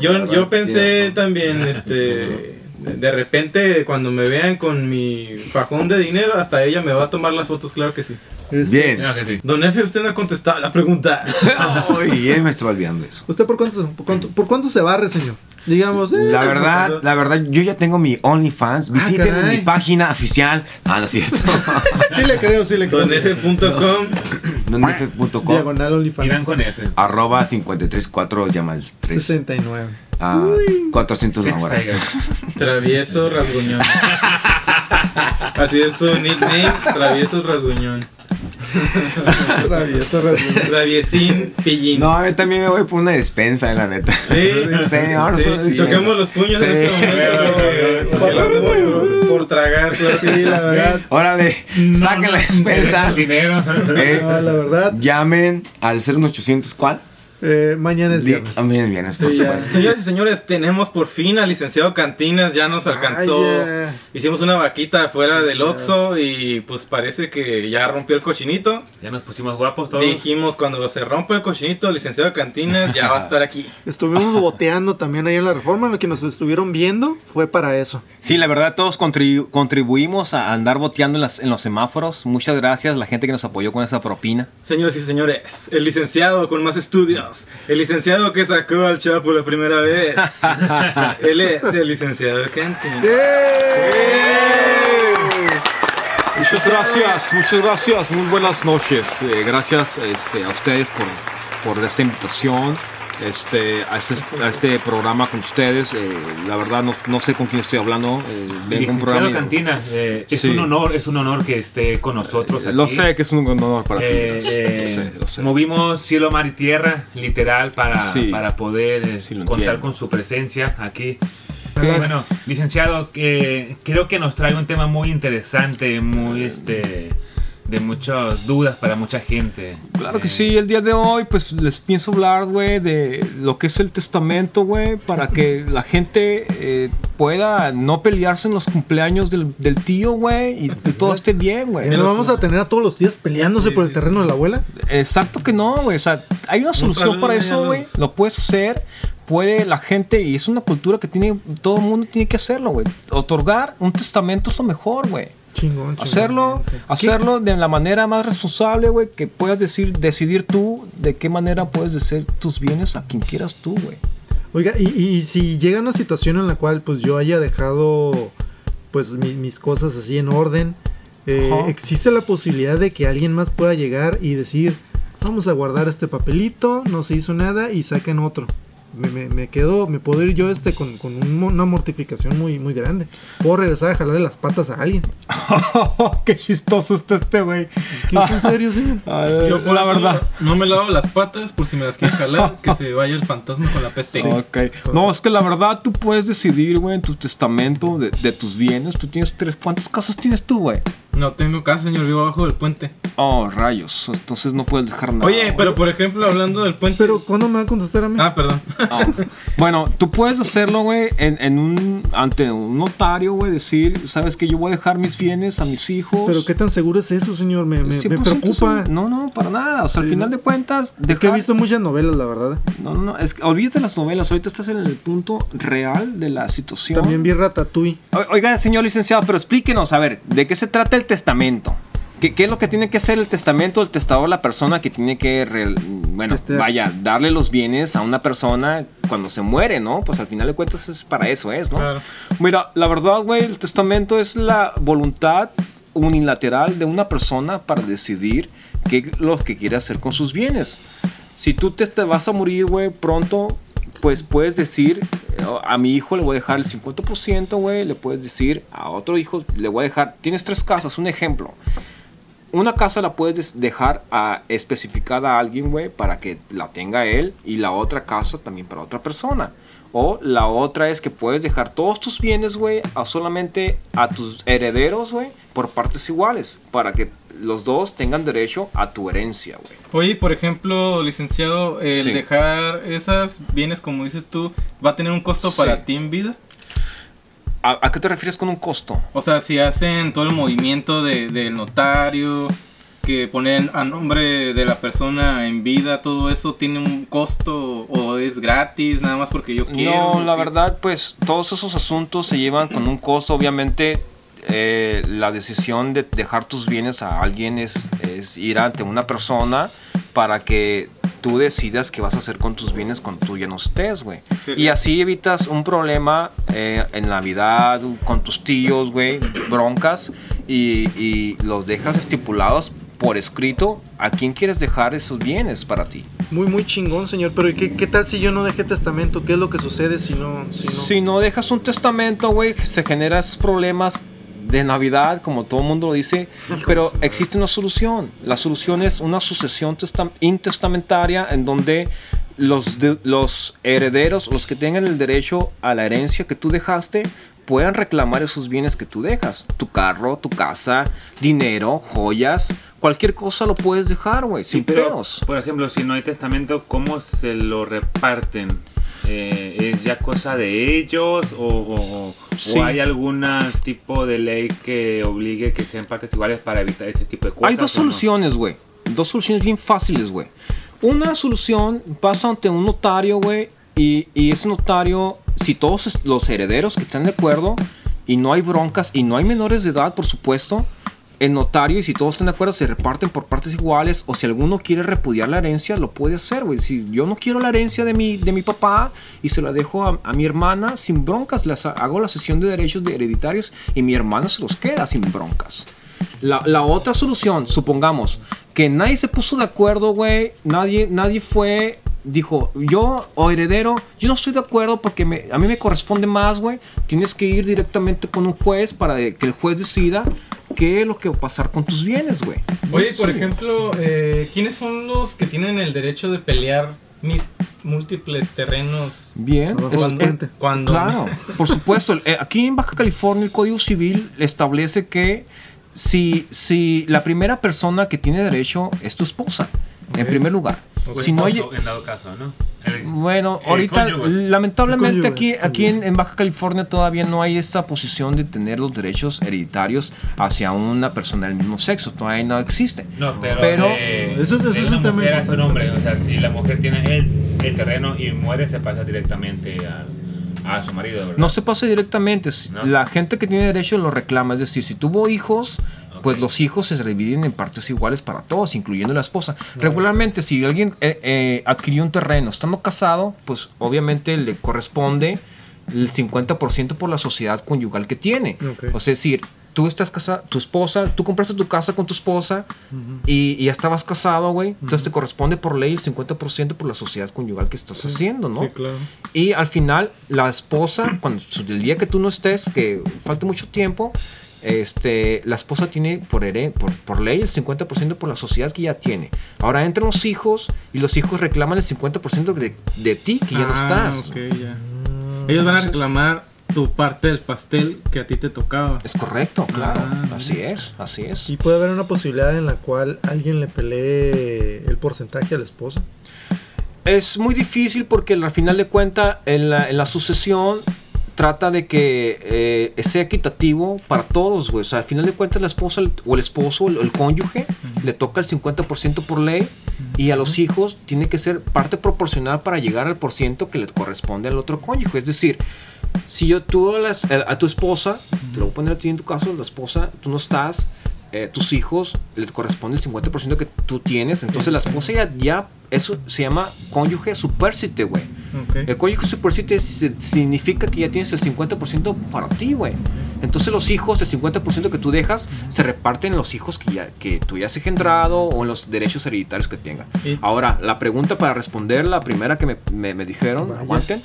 Yo, yo pensé también, (laughs) este. De repente, cuando me vean con mi fajón de dinero, hasta ella me va a tomar las fotos, claro que sí. Este, Bien. Que sí. Don F, usted no ha contestado la pregunta. (laughs) Ay, él me estaba olvidando eso. ¿Usted por cuánto, por cuánto, por cuánto se barre, señor? Digamos, eh, La verdad, la verdad, yo ya tengo mi OnlyFans. Visiten caray. mi página oficial. Ah, no es cierto. (laughs) sí le creo, sí le creo. Donf.com. (coughs) Dondefe.com Diagonal Irán OnlyFans. con F. arroba 534 llama al 3 69. a 400 una Sex hora. Tiger. Travieso Rasguñón. (laughs) Así es su nickname, Travieso Rasguñón. Travieso. Traviesín Pillín. No, yo también me voy por una despensa, la neta. Sí, (laughs) Sí, ahora sí, solo- sí, choquemos los puños Sí. en este momento. porque lo hacemos por, por tragar, claro que Sí, la verdad. Órale, saquen la despensa. El dinero. Eh, No, la verdad. llamen al 01800 ¿cuál? Eh, mañana es viernes. Ah, bien, viernes, por Sí, ya. supuesto. Señoras y señores, tenemos por fin al licenciado Cantinas, ya nos alcanzó. Ay, ya. Hicimos una vaquita afuera del Oxxo y pues parece que ya rompió el cochinito. Ya nos pusimos guapos todos. Dijimos, cuando se rompa el cochinito, el licenciado Cantinas ya va a estar aquí. (laughs) Estuvimos boteando también ahí en la reforma. Lo que nos estuvieron viendo fue para eso. Sí, la verdad todos contribu- contribuimos a andar boteando en, las- en los semáforos. Muchas gracias a la gente que nos apoyó con esa propina. Señoras y señores, el licenciado con más estudios, el licenciado que sacó al Chapo la primera vez. (laughs) Él es el licenciado Cantinas. Muchas gracias, muchas gracias, muy buenas noches. Eh, gracias este, a ustedes por, por esta invitación este, a, este, a este programa con ustedes. Eh, la verdad no, no sé con quién estoy hablando. Eh, programa Cantina, eh, es Sí. un honor, es un honor que esté con nosotros aquí. Lo sé que es un honor para ti. Eh, eh, Lo sé, lo sé. Movimos cielo, mar y tierra, literal, para, Sí. para poder eh, Sí, contar entiendo. con su presencia aquí. Bueno, licenciado, que creo que nos trae un tema muy interesante, muy este de muchas dudas para mucha gente. Claro que Eh, sí, el día de hoy pues les pienso hablar, güey, de lo que es el testamento, güey, para que la gente eh, pueda no pelearse en los cumpleaños del, del tío, güey, y que todo esté bien, güey. ¿Ya no vamos a tener a todos los días peleándose Sí, por el terreno de la abuela? Exacto que no, güey. O sea, hay una solución para eso, güey. Lo puedes hacer. Puede la gente, y es una cultura que tiene, todo el mundo tiene que hacerlo, güey. Otorgar un testamento es lo mejor, güey. Chingón, chingón. Hacerlo, hacerlo de la manera más responsable, güey, que puedas decir, decidir tú de qué manera puedes decir tus bienes a quien quieras tú, güey. Oiga, y, y si llega una situación en la cual pues yo haya dejado pues mi- mis cosas así en orden, eh, existe la posibilidad de que alguien más pueda llegar y decir, vamos a guardar este papelito, no se hizo nada y saquen otro. Me, me, me quedo, me puedo ir yo este con, con un una mortificación muy, muy grande. Puedo regresar a jalarle las patas a alguien. (laughs) qué chistoso está este, güey. ¿Qué es en serio, señor? (laughs) Yo por la verdad. No me lavo las patas por si me las quieren jalar, (laughs) que se vaya el fantasma con la peste. No, es que la verdad tú puedes decidir, güey, en tu testamento de, de tus bienes. Tú tienes tres. ¿Cuántas casas tienes tú, güey? No tengo casa, señor, vivo abajo del puente. Oh, rayos. Entonces no puedes dejar nada. Oye, pero por ejemplo, hablando del puente. Pero ¿cuándo me va a contestar a mí? Ah, perdón. (laughs) Bueno, tú puedes hacerlo, güey, en, en un ante un notario, güey, decir, sabes que yo voy a dejar mis bienes a mis hijos. Pero qué tan seguro es eso, señor, me, me, me 100% preocupa. son- No, no, para nada. O sea, al final no. de cuentas, Es que he dejar- visto muchas novelas, la verdad. No, no, no, es que olvídate las novelas. Ahorita estás en el punto real de la situación. También vi Ratatouille. O- Oiga, señor licenciado, pero explíquenos, a ver, ¿de qué se trata el testamento? ¿Qué, qué es lo que tiene que hacer el testamento? El testador, la persona que tiene que, re- bueno, Testear. vaya, darle los bienes a una persona cuando se muere, ¿no? Pues al final de cuentas es para eso es, ¿no? Claro. Mira, la verdad, güey, el testamento es la voluntad unilateral de una persona para decidir qué es lo que quiere hacer con sus bienes. Si tú te, te vas a morir, güey, pronto, pues puedes decir, a mi hijo le voy a dejar el 50%, güey, le puedes decir a otro hijo, le voy a dejar, tienes tres casas, un ejemplo. Una casa la puedes des- dejar a, especificada a alguien, güey, para que la tenga él. Y la otra casa también para otra persona. O la otra es que puedes dejar todos tus bienes, güey, a solamente a tus herederos, güey, por partes iguales. Para que los dos tengan derecho a tu herencia, güey. Oye, por ejemplo, licenciado, el Sí. dejar esas bienes, como dices tú, ¿va a tener un costo Sí. para ti en vida? ¿A, a qué te refieres con un costo? O sea, si hacen todo el movimiento de- del notario, que ponen a nombre de la persona en vida, todo eso tiene un costo o es gratis, nada más porque yo quiero. No, la verdad, pues todos esos asuntos se llevan con un costo. Obviamente, eh, la decisión de dejar tus bienes a alguien es, es ir ante una persona para que tú decidas qué vas a hacer con tus bienes cuando tú ya no estés, güey. Sí. Y así evitas un problema eh, en Navidad con tus tíos, güey, broncas, y, y los dejas estipulados por escrito a quién quieres dejar esos bienes para ti. Muy, muy chingón, señor. Pero ¿y qué, qué tal si yo no dejé testamento? ¿Qué es lo que sucede si no? Si no? Si no dejas un testamento, güey, se generan esos problemas de Navidad, como todo el mundo lo dice, pero existe una solución. La solución es una sucesión testam- intestamentaria en donde los, de- los herederos, los que tengan el derecho a la herencia que tú dejaste, puedan reclamar esos bienes que tú dejas. Tu carro, tu casa, dinero, joyas, cualquier cosa lo puedes dejar, güey, sin pero, pedos. por ejemplo, si no hay testamento, ¿cómo se lo reparten? Eh, ¿Es ya cosa de ellos o, o- hay algún tipo de ley que obligue que sean partes iguales para evitar este tipo de cosas? Hay dos soluciones, güey. Dos soluciones bien fáciles, güey. Una solución pasa ante un notario, güey. Y, y ese notario, si todos los herederos que están de acuerdo y no hay broncas y no hay menores de edad, por supuesto, el notario, y si todos están de acuerdo, se reparten por partes iguales. O si alguno quiere repudiar la herencia, lo puede hacer, güey. Si yo no quiero la herencia de mi, de mi papá y se la dejo a, mi hermana, sin broncas, ha- hago la sesión de derechos de hereditarios y mi hermana se los queda sin broncas. La, la otra solución, supongamos que nadie se puso de acuerdo, güey. Nadie, nadie fue, dijo, yo o heredero, yo no estoy de acuerdo porque me- a mí me corresponde más, güey. Tienes que ir directamente con un juez para que el juez decida qué es lo que va a pasar con tus bienes, güey. Oye, por Sí. ejemplo, eh, ¿quiénes son los que tienen el derecho de pelear mis múltiples terrenos? Bien, es- eh. Cuando Claro, por supuesto. eh, aquí en Baja California el Código Civil establece que si, si la primera persona que tiene derecho es tu esposa, en primer lugar. O Si no hay, en dado caso, ¿no? El- bueno, el ahorita cónyuge. lamentablemente aquí, aquí en, en Baja California todavía no hay esta posición de tener los derechos hereditarios hacia una persona del mismo sexo. Todavía no existe. No, pero, Pero- de, Eso es- eso de es un tema importante. hombre. O sea, si la mujer tiene el, el terreno y muere, se pasa directamente a, a su marido, ¿verdad? No se pasa directamente. ¿No? La gente que tiene derecho lo reclama. Es decir, si tuvo hijos, pues los hijos se dividen en partes iguales para todos, incluyendo la esposa. Regularmente, si alguien eh, eh, adquirió un terreno estando casado, pues obviamente le corresponde el 50% por la sociedad conyugal que tiene. O sea, es decir, tú estás casado, tu esposa, tú compraste tu casa con tu esposa y, y ya estabas casado, güey. Entonces te corresponde por ley el 50% por la sociedad conyugal que estás haciendo, ¿no? Sí, claro. Y al final, la esposa, cuando el día que tú no estés, que falte mucho tiempo, este, la esposa tiene por, por, por ley el 50% por la sociedad que ya tiene. Ahora entran los hijos y los hijos reclaman el 50% de, de ti que ya no Ah, estás. ya. Ellos van a reclamar tu parte del pastel que a ti te tocaba. Es correcto, claro. Ah, así es, así es. ¿Y puede haber una posibilidad en la cual alguien le pelee el porcentaje a la esposa? Es muy difícil porque al final de cuentas en la, en la sucesión trata de que eh, sea equitativo para todos, güey. O sea, al final de cuentas la esposa o el esposo, el, el cónyuge, le toca el 50% por ley y a los hijos tiene que ser parte proporcional para llegar al por ciento que le corresponde al otro cónyuge. Es decir, si yo tú a, la- a tu esposa, te lo voy a poner a ti en tu caso, la esposa, tú no estás, eh, tus hijos le corresponde el 50% que tú tienes. Entonces la esposa ya, ya- eso se llama cónyuge supérsite, güey. El cónyuge supérsite si- significa que ya tienes el 50% para ti, güey. Entonces los hijos, el 50% que tú dejas, se reparten en los hijos que, ya, que tú ya has engendrado o en los derechos hereditarios que tenga. Ahora, la pregunta para responder, la primera que me, me- me dijeron, aguanten,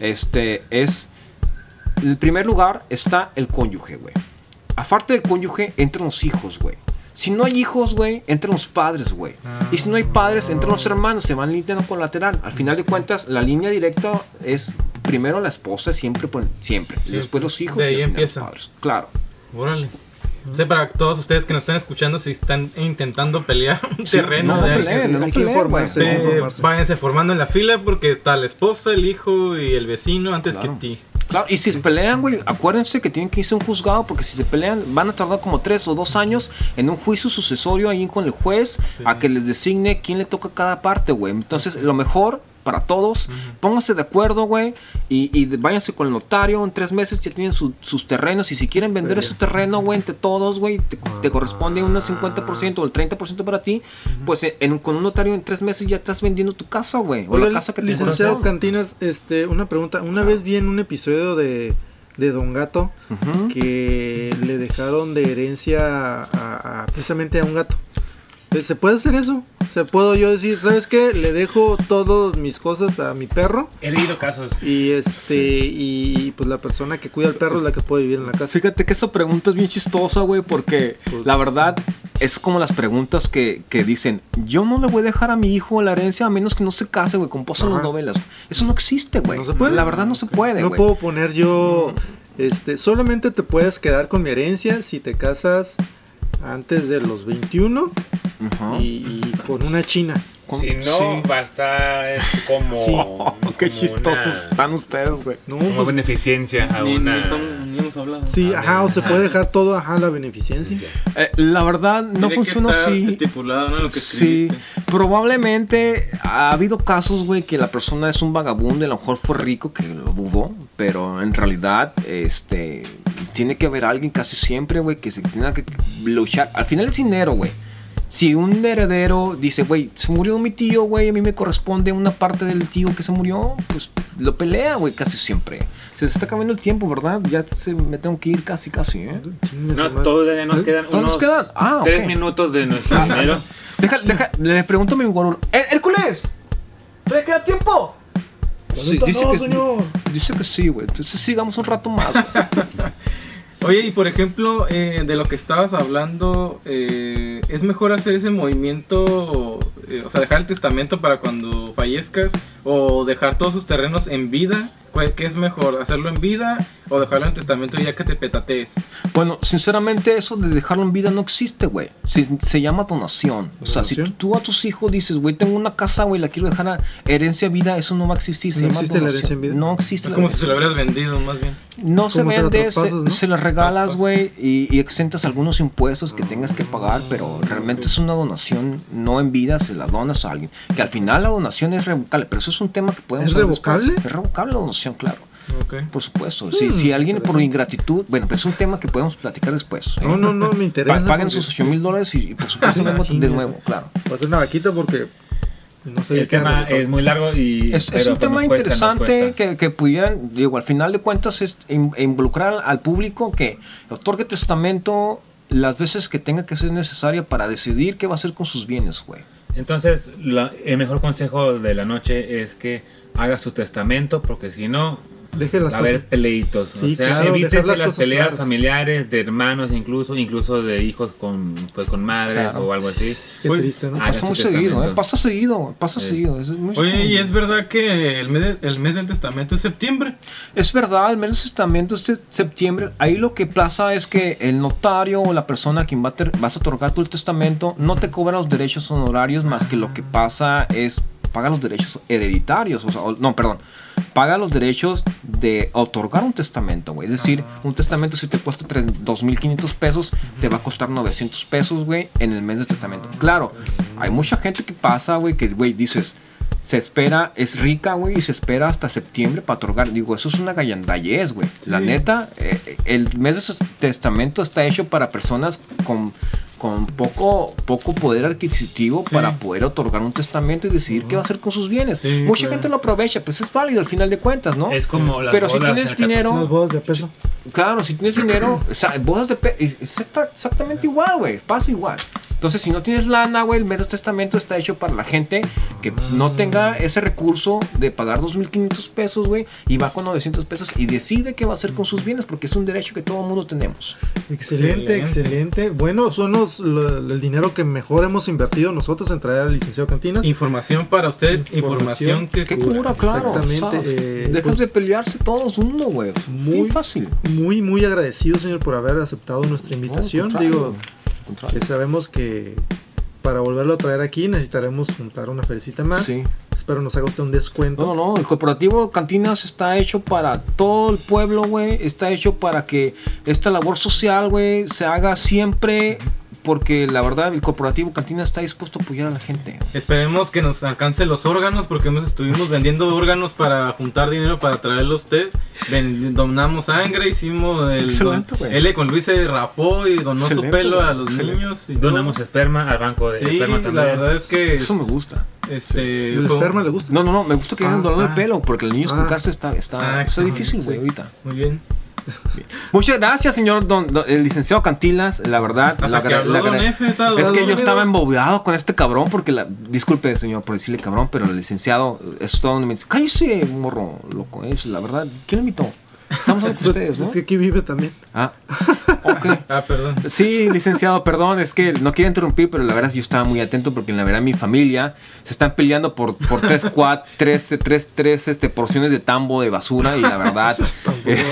este, es, en primer lugar está el cónyuge, güey. Aparte del cónyuge, entran los hijos, güey. Si no hay hijos, güey, entran los padres, güey. Y si no hay padres, entran los hermanos, se van línea colateral. Al final de cuentas, la línea directa es primero la esposa, siempre, pues, siempre. y Sí, después los hijos. de ahí y empieza. los padres. Claro. Órale. O sea, para todos ustedes que nos están escuchando, si están intentando pelear un Sí, terreno, no, no de ahí, peleen, no hay que informarse, eh, informarse. váyanse formando en la fila porque está la esposa, el hijo y el vecino antes Claro. que ti. Claro, y si se pelean, güey, acuérdense que tienen que irse a un juzgado porque si se pelean van a tardar como tres o dos años en un juicio sucesorio ahí con el juez a que les designe quién le toca cada parte, güey. Entonces, lo mejor para todos, pónganse de acuerdo, güey, y, y váyanse con el notario. En tres meses ya tienen su- sus terrenos y si quieren vender ese terreno, güey, entre todos, güey, te, te corresponde un 50% o el 30% para ti, pues en- en- con un notario en tres meses ya estás vendiendo tu casa, güey, o la casa que te licenciado. Cantinas, este, una pregunta. Una vez vi en un episodio de, de Don Gato que le dejaron de herencia a, a- precisamente a un gato. Eh, ¿Se puede hacer eso? O sea, puedo yo decir, ¿sabes qué? Le dejo todas mis cosas a mi perro He leído casos. y este y pues la persona que cuida al perro es la que puede vivir en la casa. Fíjate que esta pregunta es bien chistosa, güey, porque la verdad es como las preguntas que, que dicen, yo no le voy a dejar a mi hijo la herencia a menos que no se case, güey, como pasa en las novelas. Eso no existe, güey. No se puede. La verdad no se puede, No puedo poner yo, este, solamente te puedes quedar con mi herencia si te casas antes de los 21 Ajá. y, y con una china. Si no, sí. va a estar es como. Sí. (laughs) Qué como chistosos una- están ustedes, güey. No, Como pues, beneficencia a Ni, una. ni estamos- ni hemos hablado. sí, ajá, o se puede dejar (laughs) todo, ajá, la beneficencia. Eh, la verdad no funciona así. estipulado, ¿no? Lo que Sí, escribiste. probablemente ha habido casos, güey, que la persona es un vagabundo y a lo mejor fue rico, que lo dudo, pero en realidad, este, tiene que haber alguien casi siempre, güey, que se tenga que luchar. Al final es dinero, güey. Si un heredero dice, güey, se murió mi tío, güey, a mí me corresponde una parte del tío que se murió, pues lo pelea, güey, casi siempre. Se está acabando el tiempo, ¿verdad? Ya se, me tengo que ir casi, casi, ¿eh? No, todavía nos quedan ¿Todavía nos unos quedan? Ah, tres ok. minutos de nuestro dinero. Deja, deja, le pregunto a mi guaruro. "¿Her- ¡Hércules! ¿Todavía queda tiempo? Sí, dice, no, que, señor. dice que sí, güey. Entonces sigamos un rato más. (laughs) Oye, y por ejemplo, eh, de lo que estabas hablando, eh, ¿es mejor hacer ese movimiento, eh, o sea, dejar el testamento para cuando fallezcas o dejar todos sus terrenos en vida? ¿Cuál- ¿Qué es mejor, hacerlo en vida o dejarlo en testamento ya que te petatees? Bueno, sinceramente, eso de dejarlo en vida no existe, güey. Se, se llama donación. O sea, si tú, tú a tus hijos dices, güey, tengo una casa, güey, la quiero dejar a herencia vida, eso no va a existir. Se ¿No llama existe la donación. herencia en vida? No existe Es la como si se lo hubieras vendido, más bien. No se vende, se, traspasas, ¿no? se las regalas, güey, y, y exentas algunos impuestos que tengas que pagar, pero realmente es una donación no en vida, se la donas a alguien. Que al final la donación es revocable, pero eso es un tema que podemos ¿Es hablar después. revocable? Es revocable la donación, claro. Ok. Por supuesto. Si, si alguien por ingratitud, bueno, pero es un tema que podemos platicar después. ¿eh? No, no, no, me interesa. Pa- paguen porque- sus 8 mil dólares y, y por (laughs) supuesto de nuevo, claro. Voy a hacer una vaquita porque no sé El tema es muy largo y. Es, es un pues, tema cuesta, interesante que, que pudieran, digo, al final de cuentas es in- involucrar al público que otorgue testamento las veces que tenga que ser necesaria para decidir qué va a hacer con sus bienes, güey. Entonces, la- el mejor consejo de la noche es que haga su testamento, porque si no, Deje las a haber cosas. peleitos. Sí, o sea, claro, las peleas claras. familiares de hermanos, incluso, incluso de hijos con, pues, con madres Claro. o algo así. Qué Uy, triste, ¿no? Pasa muy seguido, ¿eh? Pasa seguido, pasa seguido. Es muy Oye, común. ¿y es verdad que el mes, el mes del testamento es septiembre? Es verdad, el mes de testamento es septiembre. Ahí lo que pasa es que el notario o la persona a quien va a ter- vas a otorgar tú el testamento no te cobra los derechos honorarios, más que lo que pasa es paga los derechos hereditarios. O sea, o- no, perdón. Paga los derechos de otorgar un testamento, güey. Es decir, un testamento si te cuesta tres- 2.500 pesos, te va a costar 900 pesos, güey, en el mes de testamento. Claro, hay mucha gente que pasa, güey, que, güey, dices, se espera, es rica, güey, y se espera hasta septiembre para otorgar. Digo, eso es una gallandayez, güey. La neta, eh, el mes de testamento está hecho para personas con con poco, poco poder adquisitivo para poder otorgar un testamento y decidir qué va a hacer con sus bienes. Mucha claro. gente lo aprovecha, pues es válido al final de cuentas, ¿no? Es como las Pero si bodas tienes del 14. dinero, Las bodas de peso. Claro, si tienes dinero, o sea, bodas de pe exacta- exactamente igual, güey, pasa igual. Entonces, si no tienes lana, güey, el medio testamento está hecho para la gente que no tenga ese recurso de pagar 2.500 pesos, güey, y va con 900 pesos y decide qué va a hacer con sus bienes, porque es un derecho que todo el mundo tenemos. Excelente, Excelente. excelente. Bueno, son los, lo- el dinero que mejor hemos invertido nosotros en traer al licenciado Cantinas. Información para usted, Información información que Qué cura. cura, claro. Exactamente, o sea, eh, dejas pues- de pelearse todos uno, güey. Muy fácil. Muy, muy agradecido, señor, por haber aceptado nuestra invitación. Digo, sabemos que para volverlo a traer aquí necesitaremos juntar una felicita más. Sí. Espero nos haga usted un descuento. No, no, no, el corporativo Cantinas está hecho para todo el pueblo, güey. Está hecho para que esta labor social, güey, se haga siempre. Porque la verdad, el corporativo Cantinas está dispuesto a apoyar a la gente. Esperemos que nos alcance los órganos porque hemos estuvimos vendiendo órganos para juntar dinero para traerlo a usted. Ven- donamos sangre, hicimos el Excelente, don-. L con Luis se rapó y donó su Excelente, pelo a güey, los excelente. niños. y todo. Donamos esperma al banco de Sí, esperma la también. verdad es que Eso me gusta. este ¿El fue- esperma le gusta? No, no, no, me gusta que Ah, hagan donando el ah. pelo. Porque los niños con Ah. cárcel está, está, Ah, está difícil, sí. güey, ahorita. Muy bien. (laughs) Muchas gracias, señor don, don- el licenciado Cantilas. La verdad, la que la don F, Es que yo estaba embobeado con este cabrón porque la... Disculpe, señor, por decirle cabrón, pero el licenciado, eso es todo donde me dice, cállese, morro, loco, es la verdad. ¿Quién lo invitó? Estamos hablando con (laughs) ustedes, ¿no? Es que aquí vive también. Ah, (laughs) ok. (laughs) Ah, perdón. Sí, licenciado, perdón, es que no quiero interrumpir, pero la verdad yo estaba muy atento porque la verdad mi familia se están peleando por, por tres, cuat- (laughs) tres, tres, tres este, porciones de tambo de basura y la verdad, (laughs) eh,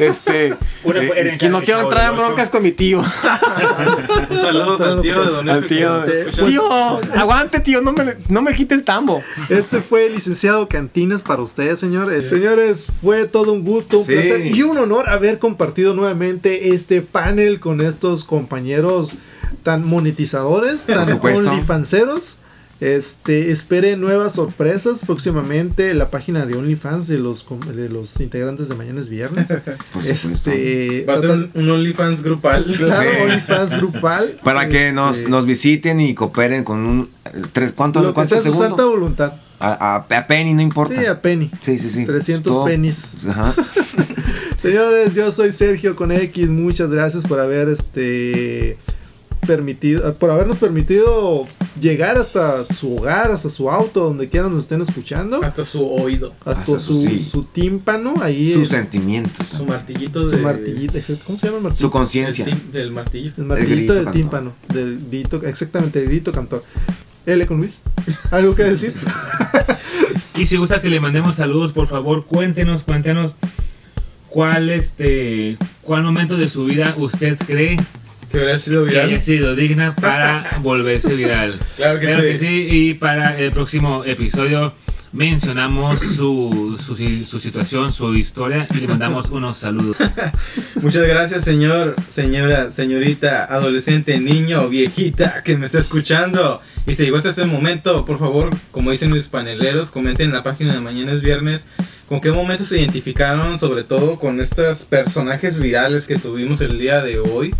este, eh, no quiero entrar en broncas con mi tío. Un saludo al tío de don Al tío, aguante tío, no me, no me quite el tambo. Este fue el licenciado Cantinas para ustedes, señores. Señores, fue todo un gusto, un Sí. placer y un honor haber compartido nuevamente este panel con estos compañeros tan monetizadores, tan. OnlyFanceros. Este, espere nuevas sorpresas próximamente en la página de OnlyFans de los, com- de los integrantes de Mañana es Viernes. (laughs) Por este, Va a ser un, un OnlyFans grupal. claro, Sí. OnlyFans grupal. Para que nos, Este, nos visiten y cooperen con un... Tres, ¿Cuánto, lo que cuánto sea su santa voluntad. A, a, a Penny, no importa. Sí, a Penny. Sí, sí, sí. 300 Todo- pennies. Ajá. (laughs) Señores, yo soy Sergio con X. Muchas gracias por haber este permitido, por habernos permitido llegar hasta su hogar, hasta su auto, donde quiera nos estén escuchando, Hasta su oído. hasta, Hasta su, su- sí. su tímpano ahí, Sus en- sentimientos. Su martillito de. su martillito, ¿cómo se llama el martillito? Su conciencia. del martillito. El martillito grito del cantor. tímpano, del grito, exactamente, el grito cantor. L con Luis, ¿algo que decir? (laughs) Y si gusta que le mandemos saludos, por favor, cuéntenos, cuéntenos cuál este cuál momento de su vida usted cree Que hubiera sido que viral. haya sido digna para volverse viral. (laughs) Claro que Claro sí. que sí, y para el próximo episodio mencionamos su, su, si- su situación, su historia y le mandamos unos saludos. (laughs) Muchas gracias, señor, señora, señorita, adolescente, niño viejita que me está escuchando. Y si llegó hasta ese momento, por favor, como dicen mis paneleros, comenten en la página de Mañana es Viernes con qué momentos se identificaron, sobre todo con estos personajes virales que tuvimos el día de hoy.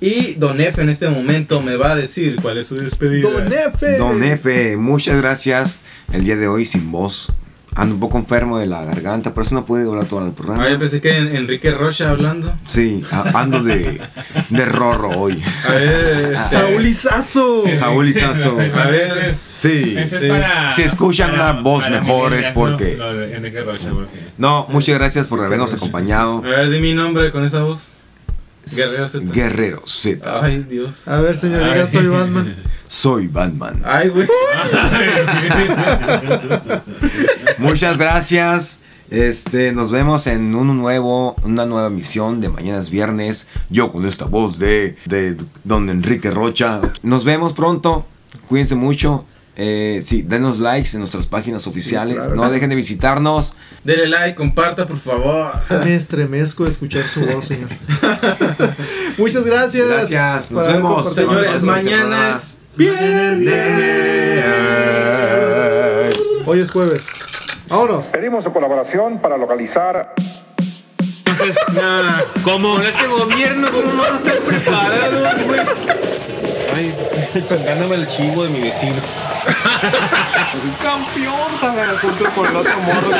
Y Don F en este momento me va a decir cuál es su despedida. Don F. Don F, muchas gracias. El día de hoy sin voz. Ando un poco enfermo de la garganta, por eso no pude hablar todo el programa. Ah, yo pensé que en- Enrique Rocha hablando. Sí, a- ando de, de rorro hoy. A ver, este, Saulizazo. Saúl Izazo. A ver, Sí. Ese es Sí. para- Si escuchan para- una voz mejor es porque- de Enrique Rocha, porque... No, muchas gracias por habernos acompañado. a ver, di mi nombre con esa voz. Guerrero Z. Guerrero Z. Ay, Dios. A ver, señor, diga, Ay. soy Batman. Soy Batman. Ay, güey. Muchas gracias. Este, nos vemos en un nuevo, una nueva misión de mañana es viernes. Yo con esta voz de, de don Enrique Rocha. Nos vemos pronto. Cuídense mucho. Eh, sí, denos likes en nuestras páginas oficiales. claro. no dejen de visitarnos. Dele like, comparta, por favor. Me estremezco de escuchar su voz, señor. (laughs) Muchas gracias. Gracias, nos vemos. Señores, mañana es Hoy es jueves. Vámonos. Pedimos su colaboración para localizar Entonces, como Con este gobierno, ¿cómo no están preparados, güey? Ay, (laughs) chingándome el chivo de mi vecino. (laughs) Campeón, junto con el otro morro.